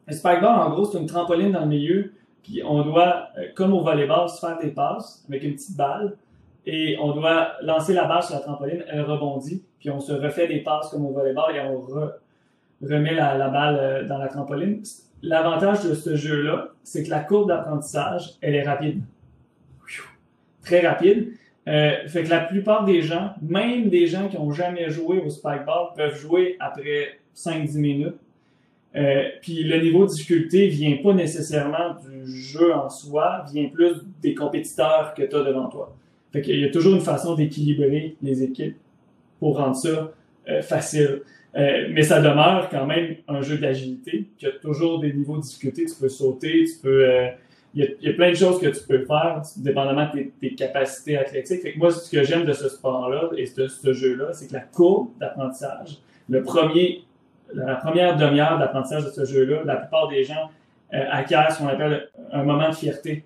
Le spike ball, en gros, c'est une trampoline dans le milieu, puis on doit, euh, comme au volleyball, se faire des passes avec une petite balle, et on doit lancer la balle sur la trampoline, elle rebondit, puis on se refait des passes comme au volleyball et on remet la, balle euh, dans la trampoline l'avantage de ce jeu-là, c'est que la courbe d'apprentissage, elle est rapide. Très rapide. Euh, fait que la plupart des gens, même des gens qui ont jamais joué au spikeball, peuvent jouer après 5-10 minutes. Euh, puis le niveau de difficulté vient pas nécessairement du jeu en soi, vient plus des compétiteurs que tu as devant toi. Fait qu'il y a toujours une façon d'équilibrer les équipes pour rendre ça euh, facile. Euh, mais ça demeure quand même un jeu d'agilité qui a toujours des niveaux de difficulté. Tu peux sauter, tu peux. Euh, il y, a, y, a, plein de choses que tu peux faire, dépendamment de tes, capacités athlétiques. Fait que moi, ce que j'aime de ce sport-là et de ce jeu-là, c'est que la courbe d'apprentissage, le premier, la première demi-heure d'apprentissage de ce jeu-là, la plupart des gens euh, acquièrent ce qu'on appelle un moment de fierté.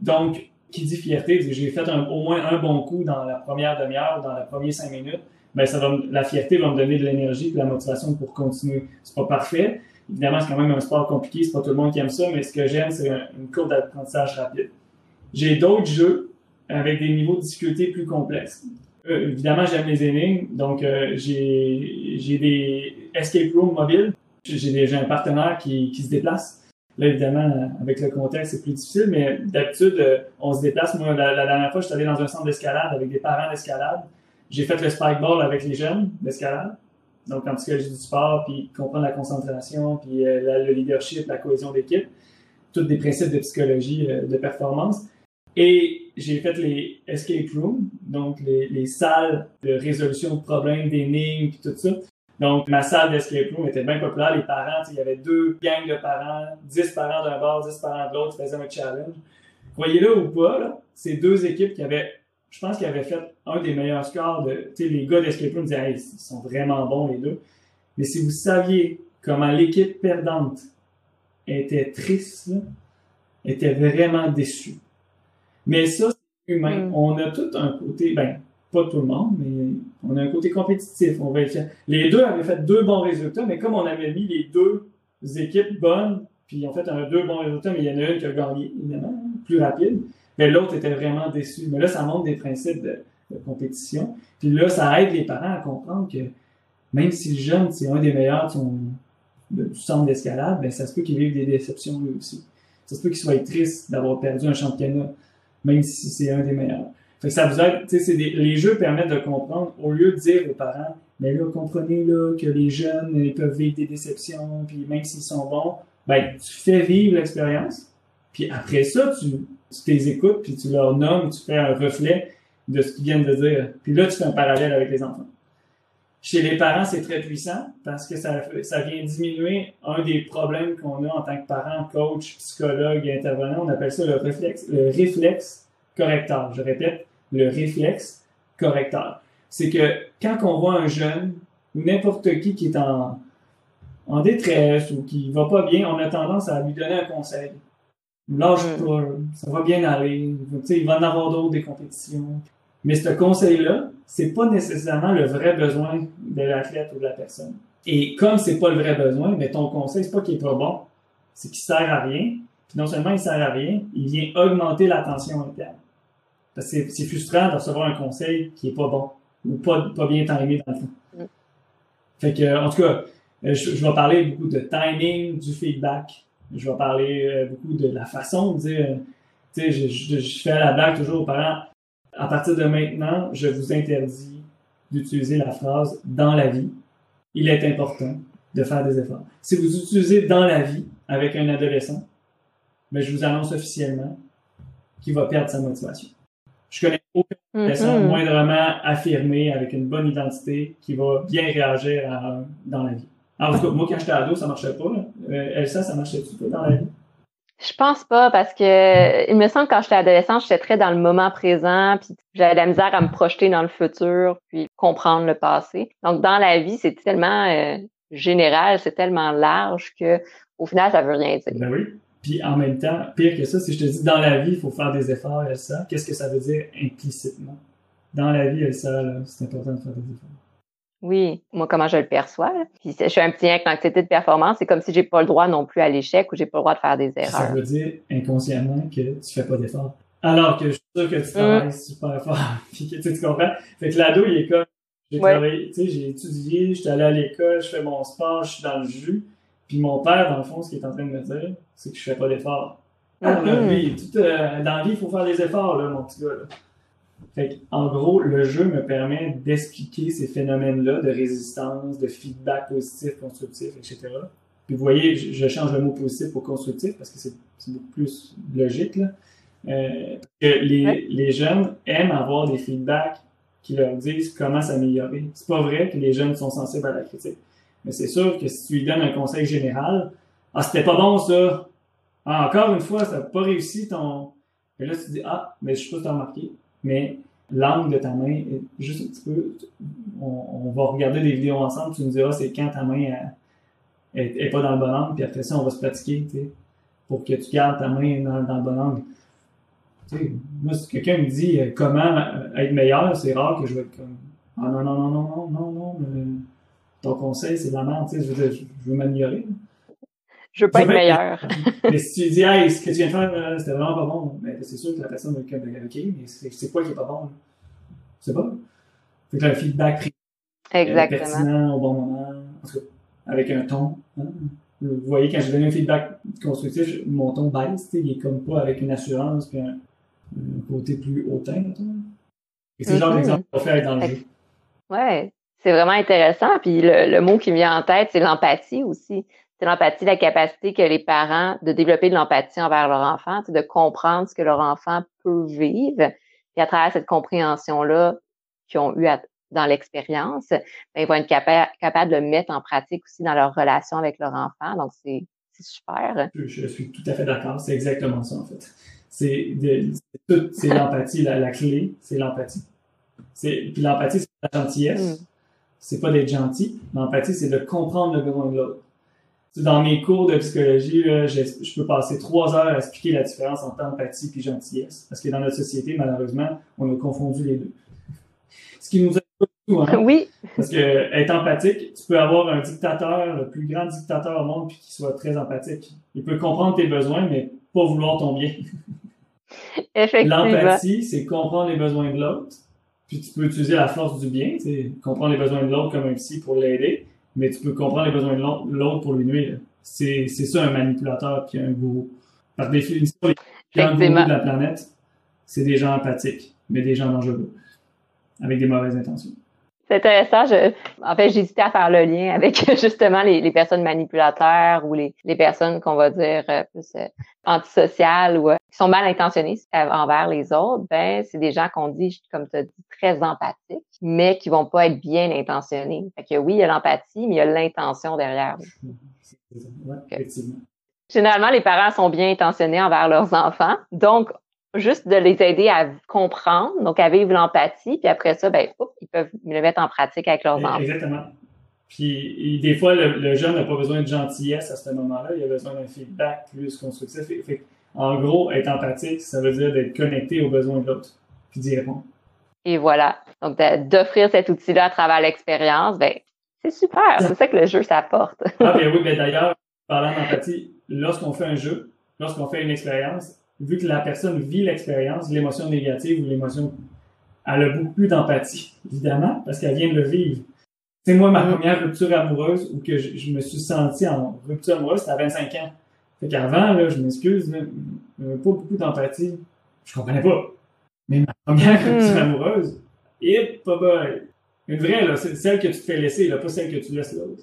Donc, qui dit fierté, j'ai fait au moins un bon coup dans la première demi-heure, dans les premières cinq minutes ben ça va, la fierté va me donner de l'énergie, de la motivation pour continuer. C'est pas parfait. Évidemment, c'est quand même un sport compliqué, c'est pas tout le monde qui aime ça, mais ce que j'aime, c'est une courbe d'apprentissage rapide. J'ai d'autres jeux avec des niveaux de difficulté plus complexes. Euh, évidemment, j'aime les énigmes, donc euh, j'ai des escape rooms mobiles. J'ai un partenaire qui, qui se déplace. Là, évidemment, avec le contexte, c'est plus difficile, mais d'habitude, euh, on se déplace. Moi, la, la dernière fois, je suis allé dans un centre d'escalade avec des parents d'escalade. J'ai fait le spike ball avec les jeunes d'escalade. Donc, en psychologie du sport, puis comprendre la concentration, puis euh, le leadership, la cohésion d'équipe. Tous des principes de psychologie euh, de performance. Et j'ai fait les escape rooms, donc les, les, salles de résolution de problèmes, d'énigmes, puis tout ça. Donc, ma salle d'escape room était bien populaire. Les parents, il y avait deux gangs de parents, dix parents d'un bord, dix parents de l'autre, qui faisaient un challenge. Voyez-le ou pas, là, c'est deux équipes qui avaient, je pense qu'ils avaient fait un des meilleurs scores de, tu sais, les gars d'escape room disaient, hey, ils sont vraiment bons, les deux. Mais si vous saviez comment l'équipe perdante était triste, là, était vraiment déçue. Mais ça, c'est humain. Mm. On a tout un côté, ben, pas tout le monde, mais on a un côté compétitif. On Les deux avaient fait deux bons résultats, mais comme on avait mis les deux équipes bonnes, puis en fait, on a deux bons résultats, mais il y en a une qui a gagné, évidemment, plus rapide, mais l'autre était vraiment déçu. Mais là, ça montre des principes de, compétition. Puis là, ça aide les parents à comprendre que même si le jeune, c'est un des meilleurs de son, du centre d'escalade, ben, ça se peut qu'il vive des déceptions lui aussi. Ça se peut qu'il soit triste d'avoir perdu un championnat, même si c'est un des meilleurs. Ça vous aide, tu sais, les jeux permettent de comprendre, au lieu de dire aux parents, mais là, comprenez là, que les jeunes, peuvent vivre des déceptions, puis même s'ils sont bons, ben, tu fais vivre l'expérience, puis après ça, tu, tu les écoutes, puis tu leur nommes, tu fais un reflet de ce qu'ils viennent de dire. Puis là, tu fais un parallèle avec les enfants. Chez les parents, c'est très puissant parce que ça, ça vient diminuer un des problèmes qu'on a en tant que parent, coach, psychologue intervenant. On appelle ça le réflexe correcteur. Je répète, le réflexe correcteur. C'est que quand on voit un jeune ou n'importe qui qui est en, en détresse ou qui va pas bien, on a tendance à lui donner un conseil. Lâche mm. pas, ça va bien aller, il va en avoir d'autres des compétitions. Mais ce conseil-là, c'est pas nécessairement le vrai besoin de l'athlète ou de la personne. Et comme c'est pas le vrai besoin, mais ton conseil, c'est pas qu'il est pas bon, c'est qu'il sert à rien. Puis non seulement il sert à rien, il vient augmenter la tension interne. Parce que c'est frustrant de recevoir un conseil qui est pas bon ou pas, pas bien timé dans le fond. Mm. Fait que, en tout cas, euh, je, je, vais parler beaucoup de timing, du feedback. Je vais parler euh, beaucoup de la façon de dire, tu sais, je, je, je, fais la blague toujours aux parents, à partir de maintenant, je vous interdis d'utiliser la phrase dans la vie. Il est important de faire des efforts. Si vous utilisez dans la vie avec un adolescent, mais ben, je vous annonce officiellement qu'il va perdre sa motivation. Je connais aucun adolescent mm-hmm. moindrement affirmé avec une bonne identité qui va bien réagir dans la vie. Alors, en tout cas, moi, quand j'étais ado, ça marchait pas. Euh, Elsa, ça marchait-tu pas dans la vie? Je pense pas parce que il me semble que quand j'étais adolescente, j'étais très dans le moment présent, puis j'avais la misère à me projeter dans le futur, puis comprendre le passé. Donc dans la vie, c'est tellement euh, général, c'est tellement large que au final, ça veut rien dire. Ben oui. Puis en même temps, pire que ça, si je te dis dans la vie, il faut faire des efforts, ça, qu'est-ce que ça veut dire implicitement? Dans la vie, ça, c'est important de faire des efforts. Oui, moi, comment je le perçois. Puis je suis un petit avec l'anxiété de performance, c'est comme si j'ai pas le droit non plus à l'échec ou j'ai pas le droit de faire des erreurs. Ça veut dire inconsciemment que tu fais pas d'efforts. Alors que je suis sûr que tu travailles mm. super fort. puis que tu, comprends? Fait que l'ado, il est comme j'ai travaillé, tu sais, j'ai étudié, j'étais allé à l'école, je fais mon sport, je suis dans le jus. Puis mon père, dans le fond, ce qu'il est en train de me dire, c'est que je fais pas d'efforts. Ah, tout, euh, dans la vie, il faut faire des efforts, là, mon petit gars. Là. Fait en gros, le jeu me permet d'expliquer ces phénomènes-là de résistance, de feedback positif, constructif, etc. Puis vous voyez, je change le mot positif pour constructif parce que c'est beaucoup plus logique. Là. Euh, que les, les jeunes aiment avoir des feedbacks qui leur disent comment s'améliorer. C'est pas vrai que les jeunes sont sensibles à la critique. Mais c'est sûr que si tu lui donnes un conseil général, ah, c'était pas bon ça. Ah, encore une fois, ça n'a pas réussi ton. Et là, tu dis, ah, mais je sais pas si tu as remarqué mais l'angle de ta main est juste un petit peu. On, va regarder des vidéos ensemble, tu nous diras c'est quand ta main est, pas dans le bon angle, puis après ça, on va se pratiquer, tu sais, pour que tu gardes ta main dans, le bon angle. Tu sais, moi, si quelqu'un me dit euh, comment euh, être meilleur, c'est rare que je vais être comme Ah non, non, non, non, non, non, non, ton conseil, c'est merde, tu sais, je veux, je veux m'améliorer je veux pas être meilleur. mais si tu dis, hey, ce que tu viens de faire, euh, c'était vraiment pas bon, mais c'est sûr que la personne va être comme, OK, mais c'est quoi qui est pas bon? C'est pas. Fait que un feedback Exactement. pertinent au bon moment, en tout cas, avec un ton. Hein. Vous voyez, quand je donne un feedback constructif, mon ton baisse, il est comme pas avec une assurance puis un, côté plus hautain, Et c'est le genre mm-hmm. d'exemple qu'on fait dans le jeu. Ouais, c'est vraiment intéressant. Puis le, le mot qui me vient en tête, c'est l'empathie aussi c'est l'empathie, la capacité que les parents de développer de l'empathie envers leur enfant, de comprendre ce que leur enfant peut vivre. Et à travers cette compréhension-là qu'ils ont eu dans l'expérience, ben, ils vont être capables de le mettre en pratique aussi dans leur relation avec leur enfant. Donc, c'est super. Je, suis tout à fait d'accord. C'est exactement ça, en fait. C'est l'empathie. La, la, clé, c'est l'empathie. Puis l'empathie, c'est la gentillesse. Mm. C'est pas d'être gentil. L'empathie, c'est de comprendre le besoin de l'autre. Dans mes cours de psychologie, je, peux passer trois heures à expliquer la différence entre empathie et gentillesse. Parce que dans notre société, malheureusement, on a confondu les deux. Ce qui nous aide tout, hein? Oui. Parce que être empathique, tu peux avoir un dictateur, le plus grand dictateur au monde, puis qui soit très empathique. Il peut comprendre tes besoins, mais pas vouloir ton bien. L'empathie, c'est comprendre les besoins de l'autre. Puis tu peux utiliser la force du bien, comprendre les besoins de l'autre comme un psy pour l'aider mais tu peux comprendre les besoins de l'autre pour lui nuire. C'est, c'est ça un manipulateur puis un gourou. Par définition, les gens de la planète, c'est des gens empathiques, mais des gens dangereux, avec des mauvaises intentions. C'est intéressant. Je, en fait, j'hésitais à faire le lien avec justement les, les personnes manipulateurs ou les, les personnes qu'on va dire euh, plus euh, antisociales ou euh, qui sont mal intentionnées envers les autres. Ben, c'est des gens qu'on dit, comme tu as dit, très empathiques, mais qui vont pas être bien intentionnés. Fait que oui, il y a l'empathie, mais il y a l'intention derrière. Ouais, effectivement. Généralement, les parents sont bien intentionnés envers leurs enfants. Donc, juste de les aider à comprendre, donc à vivre l'empathie, puis après ça, ben, ils peuvent le mettre en pratique avec leurs enfants. Exactement. Puis des fois, le, jeune n'a pas besoin de gentillesse à ce moment-là, il a besoin d'un feedback plus constructif. en gros, être empathique, ça veut dire d'être connecté aux besoins de l'autre, puis d'y répondre. Et voilà. Donc, d'offrir cet outil-là à travers l'expérience, ben, c'est super. C'est ça que le jeu s'apporte. ah, ben oui, mais d'ailleurs, parlant d'empathie, lorsqu'on fait un jeu, lorsqu'on fait une expérience, vu que la personne vit l'expérience, l'émotion négative ou l'émotion, elle a beaucoup plus d'empathie, évidemment, parce qu'elle vient de le vivre. C'est moi, ma mm. première rupture amoureuse, où que je, me suis senti en rupture amoureuse, c'était à 25 ans. Fait qu'avant, là, je m'excuse, pas beaucoup d'empathie. Je comprenais pas. Mais ma première mm. rupture amoureuse, et pas Une vraie, là, c'est celle que tu te fais laisser, là, pas celle que tu laisses l'autre.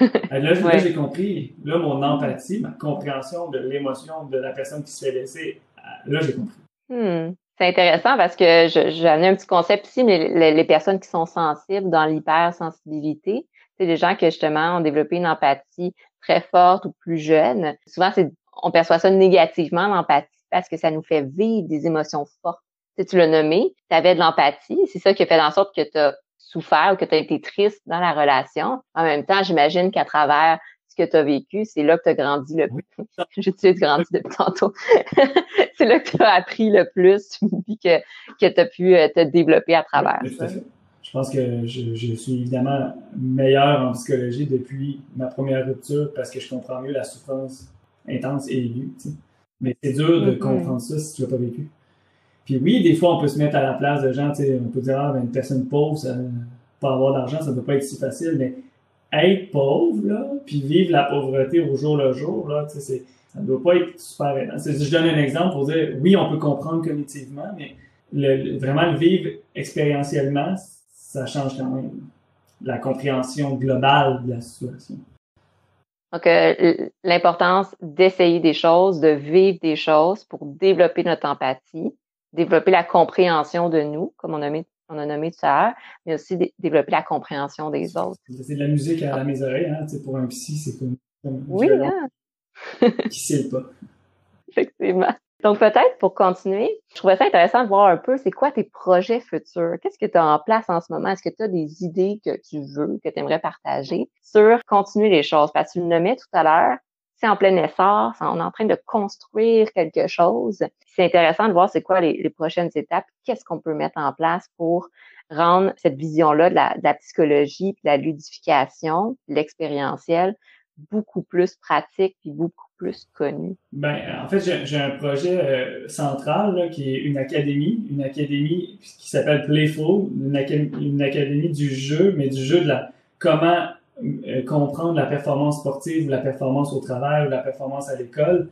là, j'ai compris. Là, mon empathie, ma compréhension de l'émotion de la personne qui se fait laisser, euh, là, j'ai compris. Hmm. C'est intéressant parce que j'ai amené un petit concept ici, mais les, personnes qui sont sensibles dans l'hypersensibilité, c'est des gens qui justement ont développé une empathie très forte ou plus jeune. Souvent, c'est on perçoit ça négativement, l'empathie, parce que ça nous fait vivre des émotions fortes. Si tu l'as nommé, tu avais de l'empathie, c'est ça qui a fait en sorte que tu as souffert ou que tu as été triste dans la relation. En même temps, j'imagine qu'à travers ce que tu as vécu, c'est là que tu as grandi le plus. J'utilise grandi depuis tantôt. c'est là que tu as appris le plus puis que, que tu as pu euh, te développer à travers ça. Je pense que je, je, suis évidemment meilleur en psychologie depuis ma première rupture parce que je comprends mieux la souffrance intense et aiguë. Mais c'est dur de mm-hmm. comprendre ça si tu l'as pas vécu. Puis oui, des fois, on peut se mettre à la place de gens, on peut dire, ah, ben, une personne pauvre, ça, pas avoir d'argent, ça ne peut pas être si facile, mais être pauvre, là, puis vivre la pauvreté au jour le jour, là, sais, ça ne doit pas être super aidant. Je donne un exemple pour dire, oui, on peut comprendre cognitivement, mais le, vraiment le vivre expérientiellement, ça change quand même la compréhension globale de la situation. Donc, euh, l'importance d'essayer des choses, de vivre des choses pour développer notre empathie, développer la compréhension de nous, comme on a nommé, on a nommé tout à l'heure, mais aussi développer la compréhension des autres. C'est de la musique à, mes oreilles, hein? pour un psy, c'est comme, comme oui, hein? qui sait pas. Effectivement. Donc peut-être pour continuer, je trouvais ça intéressant de voir un peu c'est quoi tes projets futurs? Qu'est-ce que tu as en place en ce moment? Est-ce que tu as des idées que tu veux, que tu aimerais partager sur continuer les choses? Parce que tu le nommais tout à l'heure, en plein essor, on est en train de construire quelque chose. C'est intéressant de voir c'est quoi les, prochaines étapes, qu'est-ce qu'on peut mettre en place pour rendre cette vision-là de la, psychologie, de la ludification, l'expérientiel, beaucoup plus pratique puis beaucoup plus connu? Ben, en fait, j'ai un projet euh, central qui est une académie, une académie qui s'appelle Playful, une, une, académie du jeu, mais du jeu de la comment comprendre la performance sportive, la performance au travail, la performance à l'école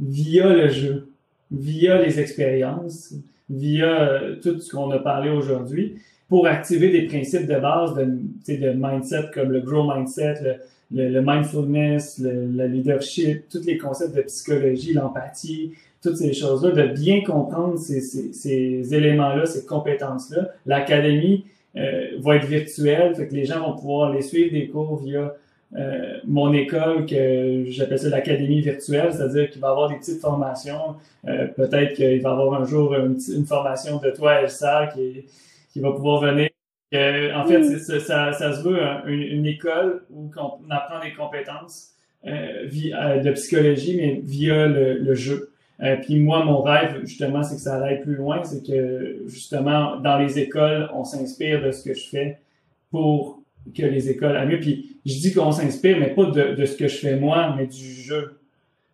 via le jeu, via les expériences, via euh, tout ce qu'on a parlé aujourd'hui, pour activer des principes de base de, de mindset comme le grow mindset, le, le, mindfulness, le, leadership, tous les concepts de psychologie, l'empathie, toutes ces choses-là, de bien comprendre ces, ces, ces éléments-là, ces compétences-là. L'académie, euh, vont être virtuels, fait que les gens vont pouvoir les suivre des cours via euh, mon école que j'appelle ça l'académie virtuelle, c'est-à-dire qu'il va y avoir des petites formations. Euh, peut-être qu'il va y avoir un jour une, formation de toi, Elsa, qui, qui va pouvoir venir. en fait, ça, ça, se veut une, école où on apprend des compétences de psychologie, mais via le, le jeu. Euh, puis moi, mon rêve, justement, c'est que ça aille plus loin, c'est que justement, dans les écoles, on s'inspire de ce que je fais pour que les écoles aillent mieux. Puis je dis qu'on s'inspire, mais pas de, ce que je fais moi, mais du jeu.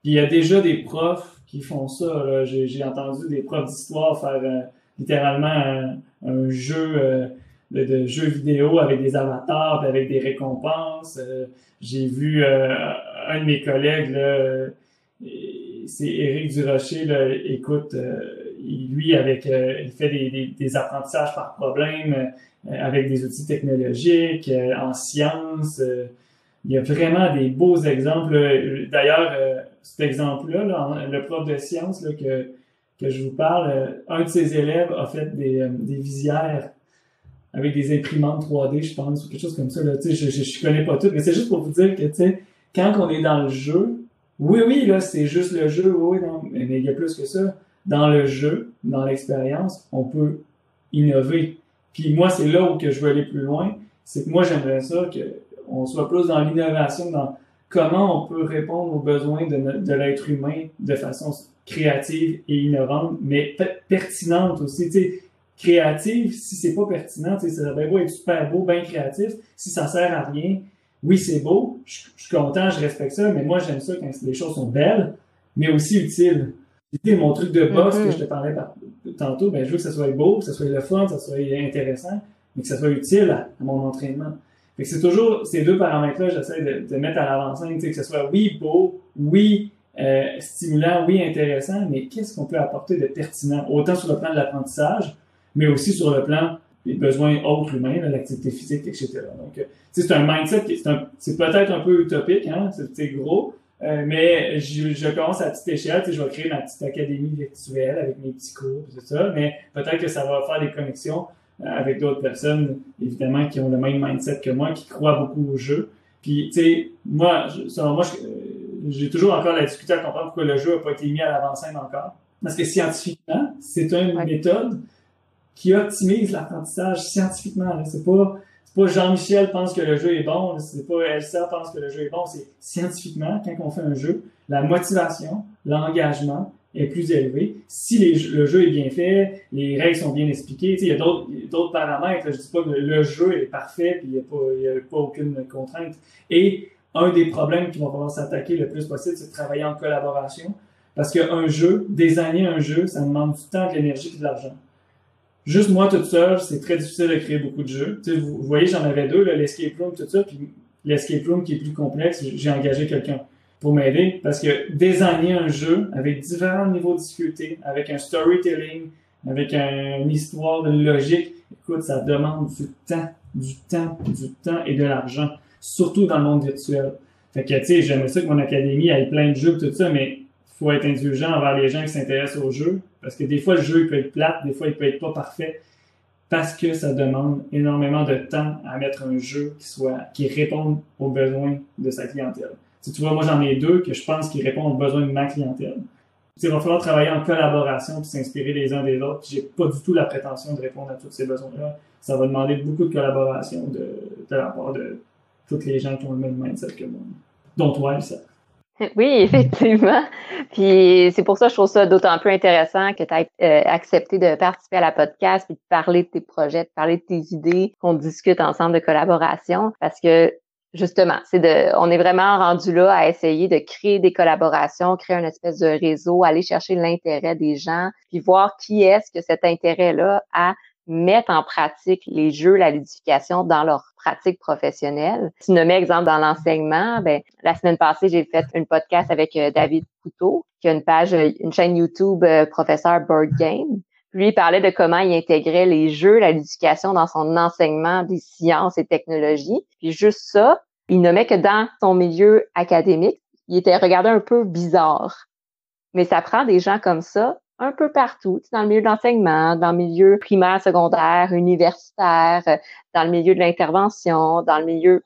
Puis il y a déjà des profs qui font ça. J'ai entendu des profs d'histoire faire euh, littéralement un, jeu euh, de, de, jeux vidéo avec des avatars, avec des récompenses. J'ai vu un de mes collègues là, c'est Éric Durocher, là, écoute, euh, lui, avec, euh, il fait des, apprentissages par problème euh, avec des outils technologiques, en sciences. il y a vraiment des beaux exemples. D'ailleurs, cet exemple-là, le prof de sciences que, que je vous parle, un de ses élèves a fait des, des visières avec des imprimantes 3D, je pense, ou quelque chose comme ça. Là. Je, je, je connais pas tout, mais c'est juste pour vous dire que, tu sais, quand on est dans le jeu, oui, oui, là, c'est juste le jeu, oui, mais il y a plus que ça. Dans le jeu, dans l'expérience, on peut innover. Puis moi, c'est là où que je veux aller plus loin. C'est que moi, j'aimerais ça qu'on soit plus dans l'innovation, dans comment on peut répondre aux besoins de, l'être humain de façon créative et innovante, mais pertinente aussi. Tu sais, créative, si c'est pas pertinent, ça va être super beau, bien créatif, si ça sert à rien, oui, c'est beau, je, suis content, je respecte ça, mais moi, j'aime ça quand les choses sont belles, mais aussi utiles. mon truc de boss que mm-hmm. je te parlais tantôt, ben, je veux que ça soit beau, que ça soit le fun, que ça soit intéressant, mais que ça soit utile à, mon entraînement. Fait que c'est toujours ces deux paramètres-là, j'essaie de, mettre à l'avant-scène, que ce soit oui, beau, oui, euh, stimulant, oui, intéressant, mais qu'est-ce qu'on peut apporter de pertinent, autant sur le plan de l'apprentissage, mais aussi sur le plan des besoins autres humains, l'activité physique, etc. Donc, euh, c'est un mindset qui c'est peut-être un peu utopique, hein, c'est gros, euh, mais je, je, commence à petite échelle, je vais créer ma petite académie virtuelle avec mes petits cours, tout ça, mais peut-être que ça va faire des connexions euh, avec d'autres personnes, évidemment, qui ont le même mindset que moi, qui croient beaucoup au jeu. Puis, tu sais, moi, selon moi, j'ai toujours encore la difficulté à comprendre pourquoi le jeu n'a pas été mis à l'avant-scène encore. Parce que scientifiquement, c'est une méthode qui optimise l'apprentissage scientifiquement. C'est pas pas Jean-Michel pense que le jeu est bon, c'est pas Elsa pense que le jeu est bon, c'est scientifiquement quand on fait un jeu, la motivation, l'engagement est plus élevé. Si le jeu est bien fait, les règles sont bien expliquées, il y a d'autres paramètres. je dis pas que le jeu est parfait puis il n'y a, pas, a pas aucune contrainte. Et un des problèmes qui vont falloir s'attaquer le plus possible, c'est de travailler en collaboration. Parce qu'un jeu, désigner un jeu, ça demande du temps, de l'énergie et de l'argent. Juste moi toute seule, c'est très difficile de créer beaucoup de jeux. Tu vous, voyez, j'en avais deux, l'escape room, tout ça, puis l'escape room qui est plus complexe, j'ai engagé quelqu'un pour m'aider parce que designer un jeu avec différents niveaux de difficulté, avec un storytelling, avec une histoire, de logique, écoute, ça demande du temps, du temps, du temps et de l'argent, surtout dans le monde virtuel. Fait que, tu sais, j'aimerais ça que mon académie ait plein de jeux, tout ça, mais faut être indulgent envers les gens qui s'intéressent au jeu. Parce que des fois, le jeu peut être plate, des fois, il peut être pas parfait. Parce que ça demande énormément de temps à mettre un jeu qui soit, qui réponde aux besoins de sa clientèle. Si tu vois, moi, j'en ai deux que je pense qui répondent aux besoins de ma clientèle. Il va falloir travailler en collaboration puis s'inspirer les uns des autres. J'ai pas du tout la prétention de répondre à tous ces besoins-là. Ça va demander beaucoup de collaboration de, de la part de toutes les gens qui ont le même mindset que moi. Dont toi, ça. Oui, effectivement. Puis c'est pour ça que je trouve ça d'autant plus intéressant que tu aies euh, accepté de participer à la podcast puis de parler de tes projets, de parler de tes idées, qu'on discute ensemble de collaboration parce que justement, c'est de on est vraiment rendu là à essayer de créer des collaborations, créer une espèce de réseau, aller chercher l'intérêt des gens, puis voir qui est-ce que cet intérêt-là a mettre en pratique les jeux, la ludification dans leur pratique professionnelle. Tu nommais exemple dans l'enseignement, ben la semaine passée, j'ai fait une podcast avec euh, David Couteau, qui a une page, euh, une chaîne YouTube euh, professeur Board Game. Lui, il parlait de comment il intégrait les jeux, la ludification dans son enseignement des sciences et technologies. Puis juste ça, il nommait que dans son milieu académique, il était regardé un peu bizarre. Mais ça prend des gens comme ça un peu partout, dans le milieu de l'enseignement, dans le milieu primaire, secondaire, universitaire, dans le milieu de l'intervention, dans le milieu,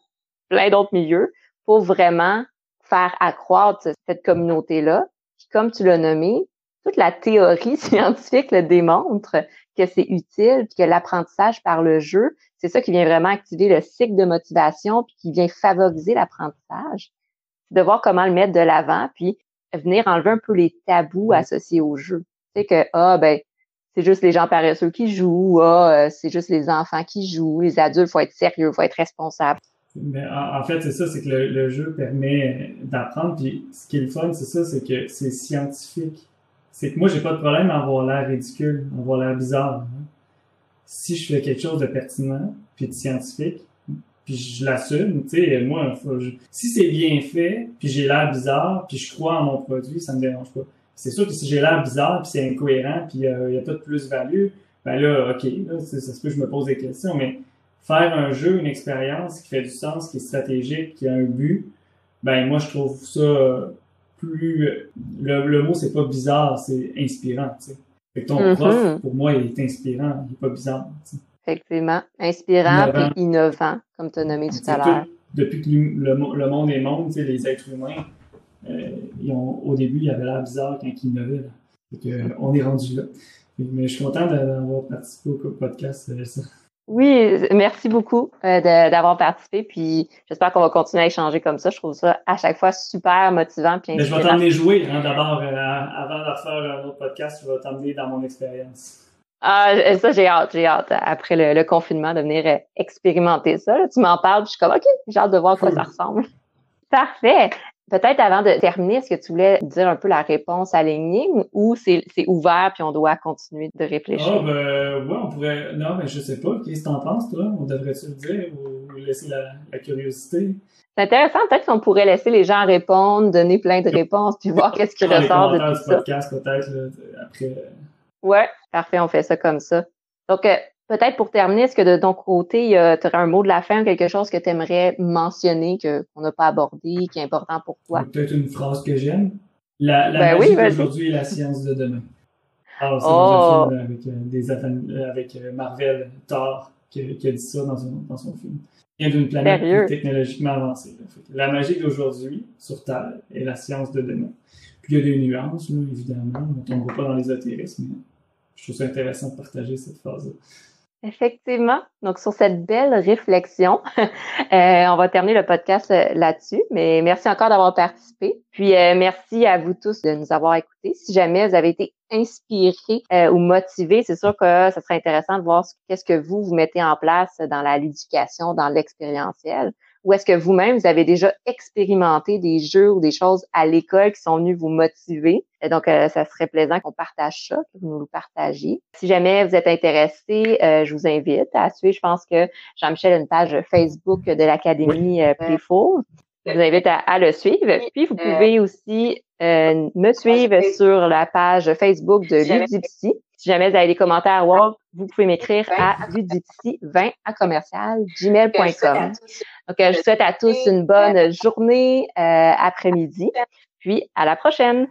plein d'autres milieux, pour vraiment faire accroître cette communauté-là. comme tu l'as nommé, toute la théorie scientifique le démontre que c'est utile, puis que l'apprentissage par le jeu, c'est ça qui vient vraiment activer le cycle de motivation, puis qui vient favoriser l'apprentissage. De voir comment le mettre de l'avant, puis venir enlever un peu les tabous associés au jeu. Que, ah, ben, c'est juste les gens paresseux qui jouent, ah, euh, c'est juste les enfants qui jouent, les adultes, faut être sérieux, faut être responsable. Mais en, fait, c'est ça, c'est que le, jeu permet d'apprendre. Puis ce qui est le fun, c'est ça, c'est que c'est scientifique. C'est que moi, j'ai pas de problème à avoir l'air ridicule, à avoir l'air bizarre. Hein. Si je fais quelque chose de pertinent, puis de scientifique, puis je l'assume, tu sais, moi, si c'est bien fait, puis j'ai l'air bizarre, puis je crois en mon produit, ça me dérange pas. C'est sûr que si j'ai l'air bizarre, puis c'est incohérent, puis euh, il y a pas de plus-value, ben là, ok, là, ça se peut que je me pose des questions, mais faire un jeu, une expérience qui fait du sens, qui est stratégique, qui a un but, ben moi je trouve ça plus le, le mot c'est pas bizarre, c'est inspirant, tu sais. Fait ton mm-hmm. prof, pour moi, il est inspirant, il est pas bizarre. Effectivement. Inspirant et innovant, comme tu as nommé tout à l'heure. Depuis que le, le, monde est monde, les êtres humains, euh, ils ont, au début, il avait l'air bizarre quand ils innovaient. Là. que, on est rendu là. Mais je suis content d'avoir participé au podcast. Euh, ça. Oui, merci beaucoup euh, d'avoir participé. Puis j'espère qu'on va continuer à échanger comme ça. Je trouve ça à chaque fois super motivant. Puis Mais je vais t'emmener jouer. Hein, D'abord, euh, avant de faire un autre podcast, je vais t'emmener dans mon expérience. Ah, ça, j'ai hâte, j'ai hâte, après le, confinement, de venir euh, expérimenter ça. tu m'en parles, je suis comme, OK, j'ai hâte de voir à quoi ça ressemble. Parfait. Peut-être avant de terminer, est-ce que tu voulais dire un peu la réponse à l'énigme ou c'est ouvert puis on doit continuer de réfléchir? Ah, ben, ouais, on pourrait. Non, mais je sais pas. Qu'est-ce que t'en penses, toi? On devrait-tu le dire ou laisser la, curiosité? C'est intéressant. Peut-être qu'on pourrait laisser les gens répondre, donner plein de réponses puis voir qu'est-ce qui ressort de tout ça. podcast, peut-être, après. Ouais, parfait. On fait ça comme ça. Donc, euh, Peut-être pour terminer, est-ce que de ton côté, tu aurais un mot de la fin, quelque chose que tu aimerais mentionner, que, qu'on n'a pas abordé, qui est important pour toi? Peut-être une phrase que j'aime. La, la ben magie d'aujourd'hui est la science de demain. Alors, ah, c'est oh. avec, euh, des, euh, avec euh, Marvel Thor qui, qui, a dit ça dans son, dans son film. Il vient d'une planète technologiquement avancée. La magie d'aujourd'hui sur Terre est la science de demain. Puis il y a des nuances, évidemment. On ne tombe pas dans l'ésotérisme, mais je trouve ça intéressant de partager cette phrase-là. Effectivement. Donc, sur cette belle réflexion, euh, on va terminer le podcast euh, là-dessus. Mais merci encore d'avoir participé. Puis, euh, merci à vous tous de nous avoir écoutés. Si jamais vous avez été inspiré ou motivé, c'est sûr que ça serait intéressant de voir qu'est-ce que vous, vous mettez en place dans la l'éducation, dans l'expérientiel ou est-ce que vous-même, vous avez déjà expérimenté des jeux ou des choses à l'école qui sont venus vous motiver? Et donc, euh, ça serait plaisant qu'on partage ça, que vous nous le partagiez. Si jamais vous êtes intéressé, euh, je vous invite à suivre. Je pense que Jean-Michel a une page Facebook de l'Académie euh, Playful. Je vous invite à, le suivre. Puis, vous pouvez aussi me suivre sur la page Facebook de Ludipsy. Si jamais vous avez des commentaires vous pouvez m'écrire à ludipsy20 à commercial gmail.com. Donc, je vous souhaite à tous une bonne journée, euh, après-midi, puis à la prochaine.